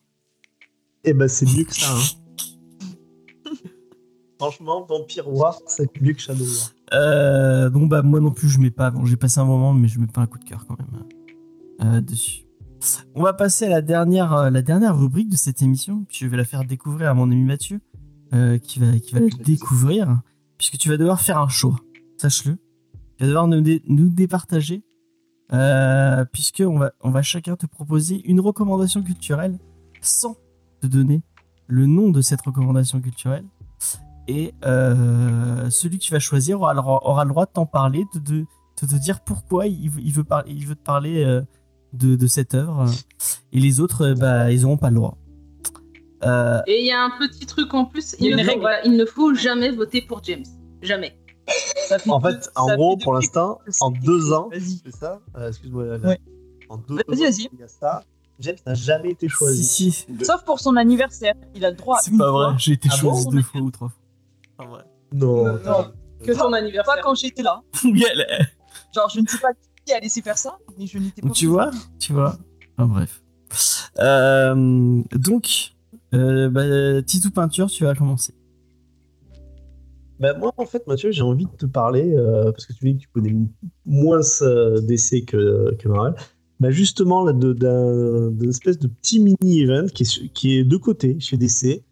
Et ben, c'est mieux que ça. hein. Franchement, Vampire War, c'est mieux que Shadow War. Euh, bon, bah, moi non plus, je mets pas. Bon, j'ai passé un moment, mais je mets pas un coup de cœur quand même euh, dessus. On va passer à la dernière, euh, la dernière rubrique de cette émission. Puis je vais la faire découvrir à mon ami Mathieu, euh, qui, va, qui va la découvrir. Puisque tu vas devoir faire un choix. Sache-le. Tu vas devoir nous, dé- nous départager. Euh, puisque on va, on va chacun te proposer une recommandation culturelle sans te donner le nom de cette recommandation culturelle. Et euh, celui que tu vas choisir aura, le- aura le droit de t'en parler, de, de, de te dire pourquoi il veut, il veut, par- il veut te parler de, de cette œuvre. Et les autres, euh, bah, ils n'auront pas le droit. Euh, Et il y a un petit truc en plus. Il ne faut, voilà, il ne faut jamais voter pour James. Jamais. Ça fait En deux- fait, en gros, fait pour l'instant, en deux ans, c'est ça Euh, Excuse-moi. Ouais. En deux Vas-y, ans, vas-y. il y a ça. James n'a jamais été si, choisi. si, Sauf pour son anniversaire. Il a le droit. c'est pas fois. vrai. J'ai été Ah choisi bon deux fois ou trois fois. Non. Non. Que ton anniversaire. Pas quand j'étais là. Genre, je ne sais pas qui a laissé faire ça, mais je n'étais pas. Donc tu vois, tu vois. Enfin bref. Euh, donc, euh, bah, Titou Peinture, tu vas commencer. Bah, moi, en fait, Mathieu, j'ai envie de te parler, euh, parce que tu dis que tu connais moins euh, DC que, que Marvel, bah, justement, là, de- d'un d'une espèce de petit mini-event qui est, qui de côté chez DC.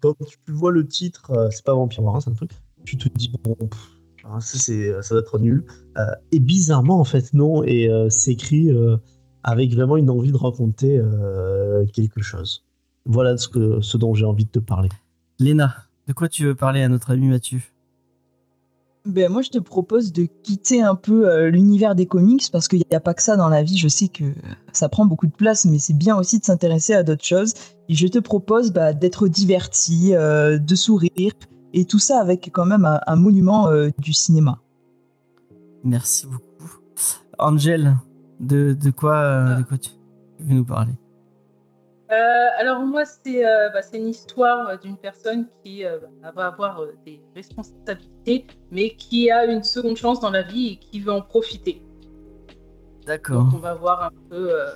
Quand tu vois le titre, euh, c'est pas Vampire War, hein, c'est un truc, tu te dis, bon, pff, hein, ça, c'est- ça doit être nul. Euh, et bizarrement, en fait, non, et euh, c'est écrit euh, avec vraiment une envie de raconter euh, quelque chose. Voilà ce, que, ce dont j'ai envie de te parler. Léna, de quoi tu veux parler à notre ami Mathieu? Ben, moi, je te propose de quitter un peu euh, l'univers des comics parce qu'il n'y a pas que ça dans la vie. Je sais que ça prend beaucoup de place, mais c'est bien aussi de s'intéresser à d'autres choses. Et je te propose bah, d'être diverti, euh, de sourire, et tout ça avec quand même un, un monument euh, du cinéma. Merci beaucoup. Angel, de, de, quoi, euh, de quoi tu veux nous parler? Euh, alors moi, c'est euh, bah, c'est une histoire d'une personne qui euh, bah, va avoir euh, des responsabilités, mais qui a une seconde chance dans la vie et qui veut en profiter. D'accord. Donc on va voir un peu euh,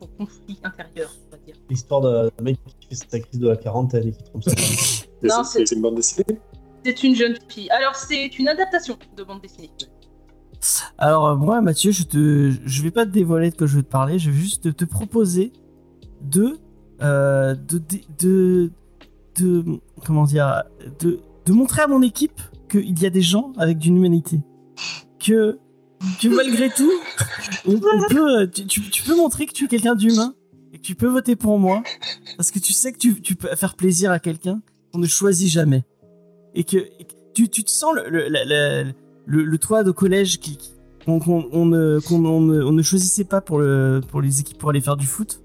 son conflit intérieur, on va dire. L'histoire d'un mec fait sa crise de la quarantaine et qui femme. Et Non, c'est une bande dessinée C'est une jeune fille. Alors c'est une adaptation de bande dessinée. Alors euh, moi, Mathieu, je te, je vais pas te dévoiler de quoi je veux te parler. Je vais juste te proposer de, euh, de, de, de, de- comment dire, de, de montrer à mon équipe qu'il y a des gens avec d'une humanité, que, que malgré tout, on, on peut, tu, tu- tu peux montrer que tu es quelqu'un d'humain tu peux voter pour moi parce que tu sais que tu, tu peux faire plaisir à quelqu'un qu'on ne choisit jamais et que, et que tu, tu te sens le, le, la- la- le, le toit de collège qui qui- qu'on on on ne, on ne choisissait pas pour, le, pour les équipes pour aller faire du foot.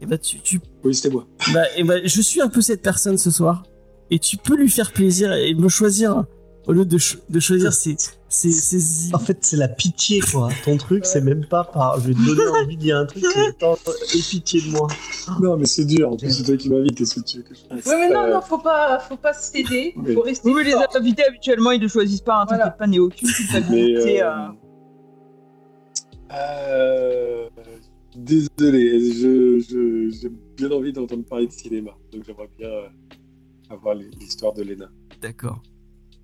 Et bah tu, tu Oui, c'était moi. bah, et bah, je suis un peu cette personne ce soir. Et tu peux lui faire plaisir et me choisir au lieu de, cho- de choisir ses, ses, ses En fait, c'est la pitié, quoi. Ton truc, c'est même pas par. Je vais te donner envie dire un truc, c'est aie pitié de moi. Non, mais c'est dur. En plus, c'est toi qui m'invites. Qu'est-ce que tu veux que je fasse Ouais, mais non, non, faut pas, faut pas céder. Faut rester. Oui, mais les invités habituellement ils ne choisissent pas, Voilà. t'inquiète pas, n'est aucune Mais culpabilité. euh, euh, euh, désolé, je, je- j'ai bien envie d'entendre parler de cinéma, donc j'aimerais bien euh, avoir l'histoire de Lena. D'accord.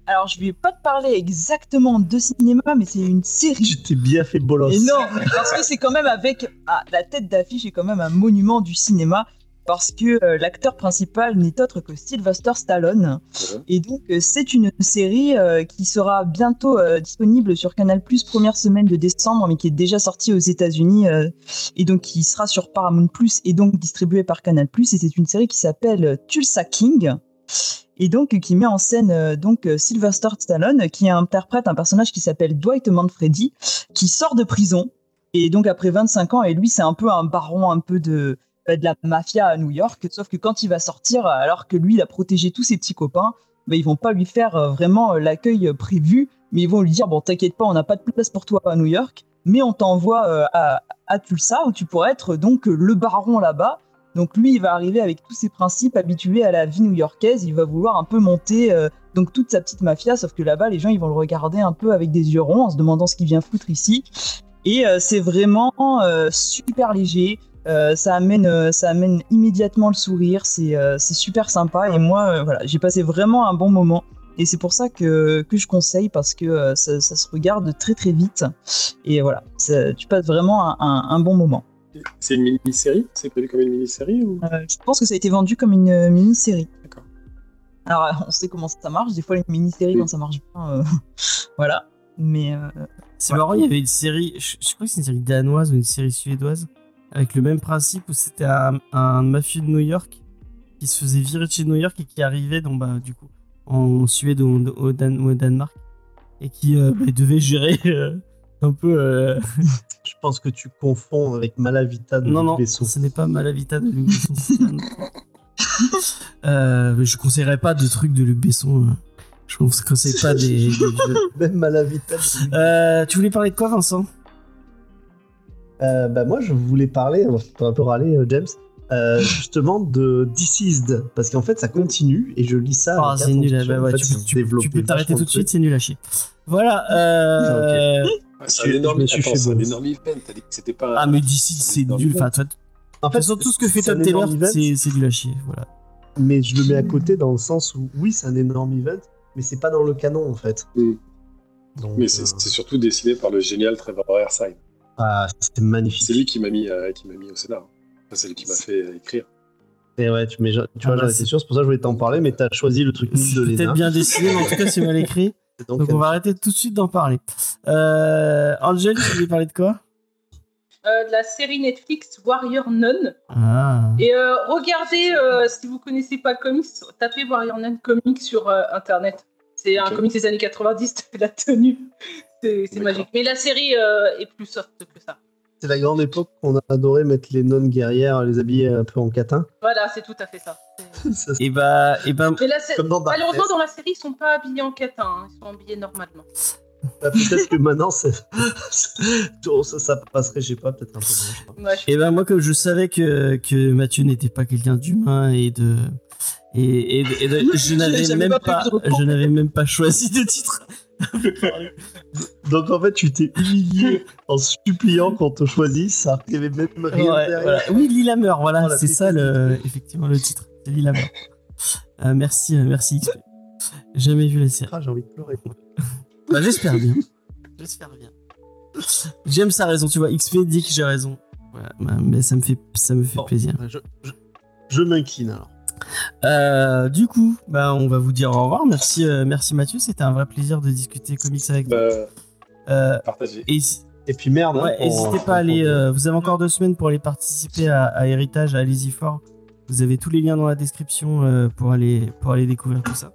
Alors je vais pas te parler exactement de cinéma, mais c'est une série. Tu t'es bien fait bolos. Et non, parce que c'est quand même avec ah, la tête d'affiche est quand même un monument du cinéma parce que euh, l'acteur principal n'est autre que Sylvester Stallone. Et donc euh, c'est une série euh, qui sera bientôt euh, disponible sur Canal+ première semaine de décembre, mais qui est déjà sortie aux États-Unis euh, et donc qui sera sur Paramount+ et donc distribuée par Canal+. Et c'est une série qui s'appelle Tulsa King et donc qui met en scène euh, donc euh, Sylvester Stallone qui interprète un personnage qui s'appelle Dwight Manfredi qui sort de prison. Et donc après 25 ans et lui c'est un peu un baron un peu de bah, de la mafia à New York. Sauf que quand il va sortir alors que lui il a protégé tous ses petits copains bah, ils vont pas lui faire euh, vraiment euh, l'accueil euh, prévu. Mais ils vont lui dire bon t'inquiète pas on n'a pas de place pour toi à New York. Mais on t'envoie euh, à, à Tulsa où tu pourras être donc euh, le baron là-bas donc lui, il va arriver avec tous ses principes habitués à la vie new-yorkaise. Il va vouloir un peu monter euh, donc toute sa petite mafia, sauf que là-bas, les gens ils vont le regarder un peu avec des yeux ronds en se demandant ce qu'il vient foutre ici. Et euh, c'est vraiment euh, super léger. Ça amène, ça amène immédiatement le sourire. C'est super sympa. Et moi, voilà, j'ai passé vraiment un bon moment. Et c'est pour ça que, que je conseille parce que ça, se regarde très très vite. Et voilà, tu passes vraiment un bon moment. C'est une mini-série C'est prévu comme une mini-série ou... Euh, je pense que ça a été vendu comme une euh, mini-série. D'accord. Alors, euh, on sait comment ça marche. Des fois, les mini-séries, Oui. quand ça marche bien, euh, voilà. Mais euh, C'est marrant, il y avait une série, je, je crois que c'est une série danoise ou une série suédoise, avec le même principe où c'était un, un mafieux de New York qui se faisait virer de chez New York et qui arrivait donc, bah, du coup, en Suède ou au, Dan- Danemark et qui euh, bah, devait gérer euh, un peu. euh, Je pense que tu confonds avec Malavita de Non, Luc non, Besson. ce n'est pas Malavita de Luc Besson. euh, mais je conseillerais pas de trucs de Luc Besson. euh. Je ne conseille pas des, des. Même Malavita de Euh, tu voulais parler de quoi, Vincent? Euh, bah moi je voulais parler, on va un peu râler euh, James, euh, justement de Deceased, parce qu'en fait ça continue et je lis ça. Ah, c'est nul. attention. bah ouais, En fait, tu, peux- tu tu t'arrêter tout de suite, c'est nul à chier. Voilà. Euh... c'est un énorme, je me suis attends, fait c'est un bolos. énorme event. T'as dit que c'était pas. Ah, mais d'ici, c'est nul. Enfin, toi, En façon, tout ce que fait Tom un Taylor, c'est à chier. Voilà. mais je le mets à côté dans le sens où oui c'est un énorme event, mais c'est pas dans le canon en fait. Mm. Donc, Mais c'est euh, c'est surtout dessiné par le génial Trevor Airside. ah, c'est magnifique. C'est lui qui m'a mis, euh, qui m'a mis au scénar. Enfin, c'est lui qui m'a fait euh, écrire. Et ouais, tu, mais je- tu vois, Ah, bah, j'en c'est- étais sûr, c'est pour ça que je voulais t'en parler, mais t'as choisi le truc nul C'est de Lena. peut-être bien dessiné, mais en tout cas, c'est mal écrit. Donc, Donc, on va arrêter tout de suite d'en parler. Euh, Angel, tu voulais parler de quoi? Euh, de la série Netflix Warrior Nun. Ah. Et euh, regardez, euh, si vous connaissez pas le comics, tapez Warrior Nun comics sur euh, internet. C'est un comics des années 90, la tenue. C'est magique. Mais la série euh, est plus soft que ça. C'est la grande époque qu'on a adoré mettre les nonnes guerrières, les habiller un peu en catin. Voilà, c'est tout à fait ça. Et bah, et bah, Mais sé- comme dans malheureusement, dans la série, ils sont pas habillés en catin, hein. ils sont habillés normalement. Bah, peut-être que maintenant, c'est- Oh, ça, ça passerait, je sais pas, peut-être un peu moins. je sais pas. Ouais, je- Et ben moi comme je savais que, que Mathieu n'était pas quelqu'un d'humain et de et, et, et de- je n'avais même pas pas je n'avais même pas choisi de titre. Donc en fait, tu t'es humilié en suppliant qu'on te choisisse, ça avait même rien Ouais, derrière. voilà. Oui, Lila meurt, voilà, Voilà, c'est ça le effectivement le titre. C'est Lila meurt. Euh, merci euh, merci XP. Jamais vu la série. Ah, j'ai envie de pleurer. Bah j'espère bien. J'espère bien. J'aime sa raison, tu vois. XP dit que j'ai raison. Voilà, bah, mais ça me fait, ça me fait Bon, plaisir. Je, je, je m'incline alors. Euh, du coup, bah, on va vous dire au revoir. Merci, euh, merci Mathieu. C'était un vrai plaisir de discuter comics avec toi. Bah, Euh, partagez. et Et puis merde. hein, ouais, n'hésitez pas à aller. euh, vous avez encore deux semaines pour aller participer à, à Héritage, à Allez-y fort. Vous avez tous les liens dans la description euh, pour aller pour aller découvrir tout ça.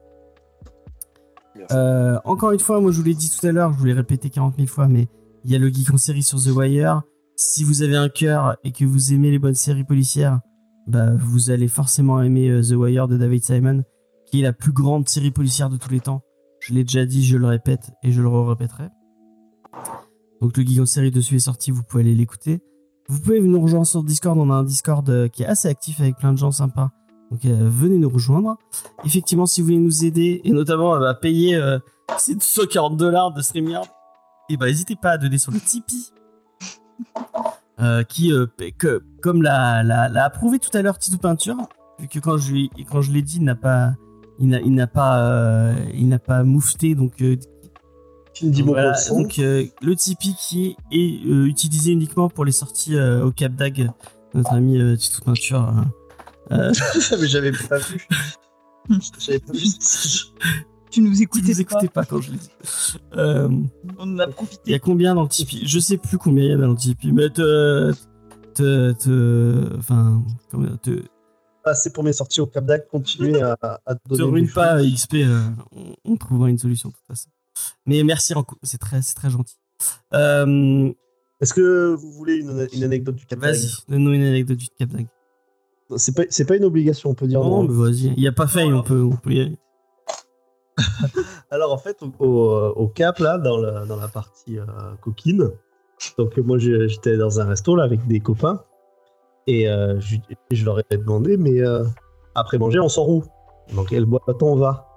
Merci. Euh, encore une fois, moi je vous l'ai dit tout à l'heure, je vous l'ai répété 40 000 fois, mais il y a le geek en série sur The Wire. Si vous avez un cœur et que vous aimez les bonnes séries policières, bah, vous allez forcément aimer euh, The Wire de David Simon, qui est la plus grande série policière de tous les temps. Je l'ai déjà dit, je le répète et je le répéterai. Donc le geek en série dessus est sorti, vous pouvez aller l'écouter. Vous pouvez nous rejoindre sur Discord, on a un Discord euh, qui est assez actif avec plein de gens sympas. Donc euh, venez nous rejoindre. Effectivement, si vous voulez nous aider, et notamment à payer ces 240 dollars de StreamYard, et bah n'hésitez pas à donner sur le Tipeee. Euh, qui, euh, que, comme l'a, l'a, l'a approuvé tout à l'heure Titou Peinture, vu que quand je, lui- quand je l'ai dit, il n'a pas, il n'a, il n'a pas, euh, il n'a pas moufté, donc Tu me dis voilà, son. donc le Tipeee qui est, est, utilisé uniquement pour les sorties au Cap d'Ag, notre ami Titou Peinture. mais j'avais pas vu. J'avais pas vu. Tu nous écoutais vous écoutez pas quand je l'ai dit. Euh, On en a Il y profité. a combien dans le Tipeee? Je sais plus combien il y a dans le Tipeee, mais te. te. te. Enfin. comment- te. Passer pour mes sorties au Cap d'Ac, continuer à, à te te donner. ruine pas. XP, euh, on, on trouvera une solution de toute façon. Mais merci, Ranco, c'est très, c'est très gentil. Euh, Est-ce que vous voulez une, une anecdote du Cap d'Ac vas-y, donne-nous une anecdote du Cap d'Ag. C'est pas, c'est pas une obligation, on peut dire Non, non. mais vas-y, il n'y a pas faille, on peut, on peut y aller. Alors en fait, au, Cap, là, dans la, partie euh, coquine, donc moi j'étais dans un resto là avec des copains et euh, je, leur ai demandé, mais euh, après manger, on sort où Dans quelle boîte on va?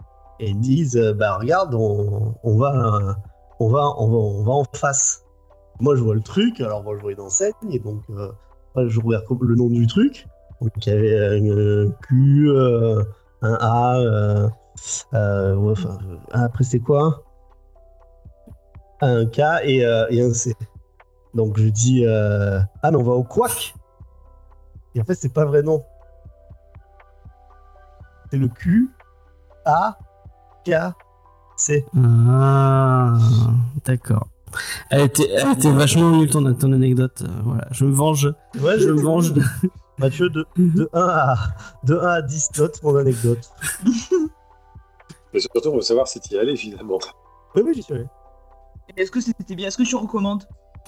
Et ils disent, bah regarde, on, va, on, va, on, va, on va en face. Moi je vois le truc, alors moi je vois une enseigne et donc je regarde le nom du truc. Donc il y avait un Q, un A. euh, euh, ouais, après, c'est quoi? Un K et, euh, et un C. Donc, je dis Ah, mais on va au Quack Et en fait, c'est pas vrai nom. C'est le Q, A, K, C. Ah, d'accord. Elle était, elle était vachement nulle ton, ton anecdote. euh, voilà, je me venge. Ouais, Je me venge. Mathieu, de, de, 1 à, de 1 à 10 notes, mon anecdote. Mais surtout, on veut savoir si tu y allais finalement. Oui, oui, j'y suis allé. Est-ce que c'était bien? Est-ce que tu recommandes?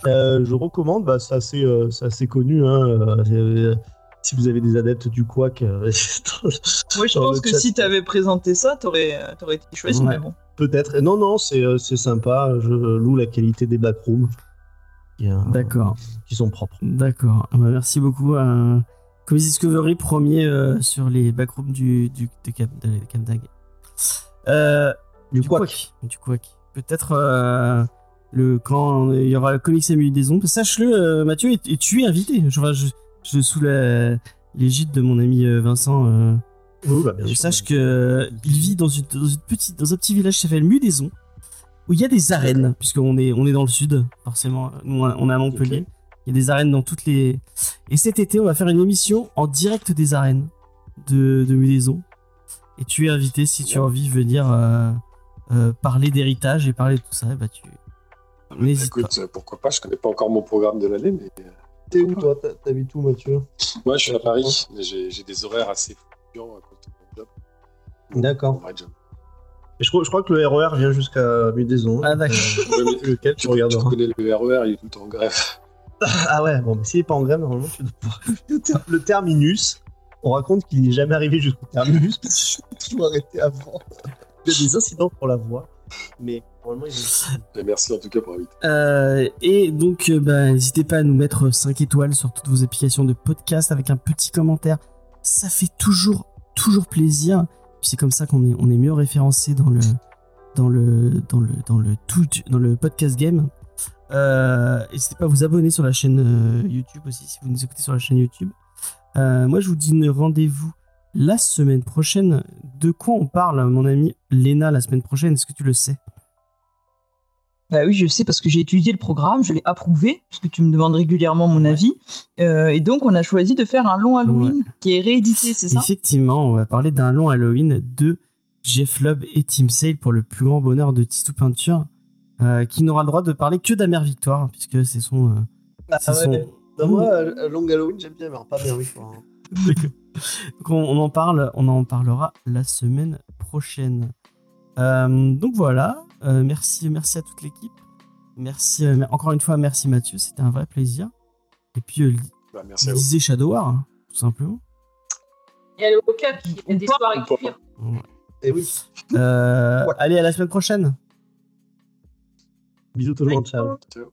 Euh, je recommande, bah, c'est assez, euh, assez connu. Hein, euh, euh, si vous avez des adeptes du Quack, euh, Moi, je pense que chat. si t'avais présenté ça, t'aurais euh, t'aurais été choisi, Ouais. mais bon. Peut-être. Non, non, c'est euh, c'est sympa. Je loue la qualité des backrooms. euh, D'accord. Qui sont propres. D'accord. Ah bah, merci beaucoup à Comics Discovery, premier euh, sur les backrooms du, du, de Cap, de Cap Dag. Euh, Du, du quack. Du. Peut-être euh, le, quand il y aura le Comics des Ombres. Sache-le, euh, Mathieu, et, et tu es invité. Je, je, je sous l'égide de mon ami euh, Vincent. Oui, bah, sache que il vit dans, une, dans, une petite, dans un petit village qui s'appelle Mudaison, où il y a des arènes, puisqu'on est, on est dans le sud, forcément. Nous, on est à Montpellier. Il y a des arènes dans toutes les. Et cet été, on va faire une émission en direct des arènes de, de Mudaison. Et tu es invité si tu as envie de venir euh, euh, parler d'héritage et parler de tout ça. Bah, tu... N'hésite Écoute, euh, pourquoi pas, je connais pas encore mon programme de l'année, mais euh, T'es où, toi? T'as- T'habites où, Mathieu? Moi je suis à Paris, mais j'ai j'ai des horaires assez fluctuants à cause de mon job. D'accord. Mon vrai job. Et je, crois- je crois que le RER vient jusqu'à Mudaison. Ah, d'accord. Ouais, mais lequel tu tu, tu regarderas. connais le RER, il est tout en grève. Ah ouais, bon, mais s'il est pas en grève, normalement, tu dois Le terminus, on raconte qu'il n'est jamais arrivé jusqu'au terminus parce qu'il s'est toujours arrêté avant. Il y a des incidents pour la voie. Mais normalement, il est. Merci en tout cas pour l'invite. Euh, et donc, euh, bah, n'hésitez pas à nous mettre 5 étoiles sur toutes vos applications de podcast avec un petit commentaire. Ça fait toujours, toujours plaisir. Puis c'est comme ça qu'on est, on est mieux référencé dans le, dans le, dans le, dans le tout, dans le podcast game. Euh, N'hésitez pas à vous abonner sur la chaîne euh, YouTube aussi si vous nous écoutez sur la chaîne YouTube. Euh, moi, je vous dis rendez-vous la semaine prochaine. De quoi on parle, mon ami Léna, la semaine prochaine? Est-ce que tu le sais? Bah oui, je sais parce que j'ai étudié le programme, je l'ai approuvé, parce que tu me demandes régulièrement mon avis. Euh, et donc, on a choisi de faire un long Halloween qui est réédité, c'est ça? Effectivement, on va parler d'un long Halloween de Jeff Lubb et Tim Sale pour le plus grand bonheur de Tistou Peinture, euh, qui n'aura le droit de parler que d'Amer Victoire, puisque c'est son. euh, c'est son- Bah, moi, euh, Long Halloween, j'aime bien, mais alors pas bien hein. D'accord. Donc on, on en parle, on en parlera la semaine prochaine. Euh, donc voilà, euh, merci, merci à toute l'équipe. Merci euh, encore une fois, merci Mathieu, c'était un vrai plaisir. Et puis euh, Bah, merci lisez Shadow War, hein, tout simplement. Il y a le Hokap qui a des Ou pas, soirs à ou pas. écrire. Et oui. Euh, Allez, à la semaine prochaine. Bisous tout le monde, ciao. Ciao.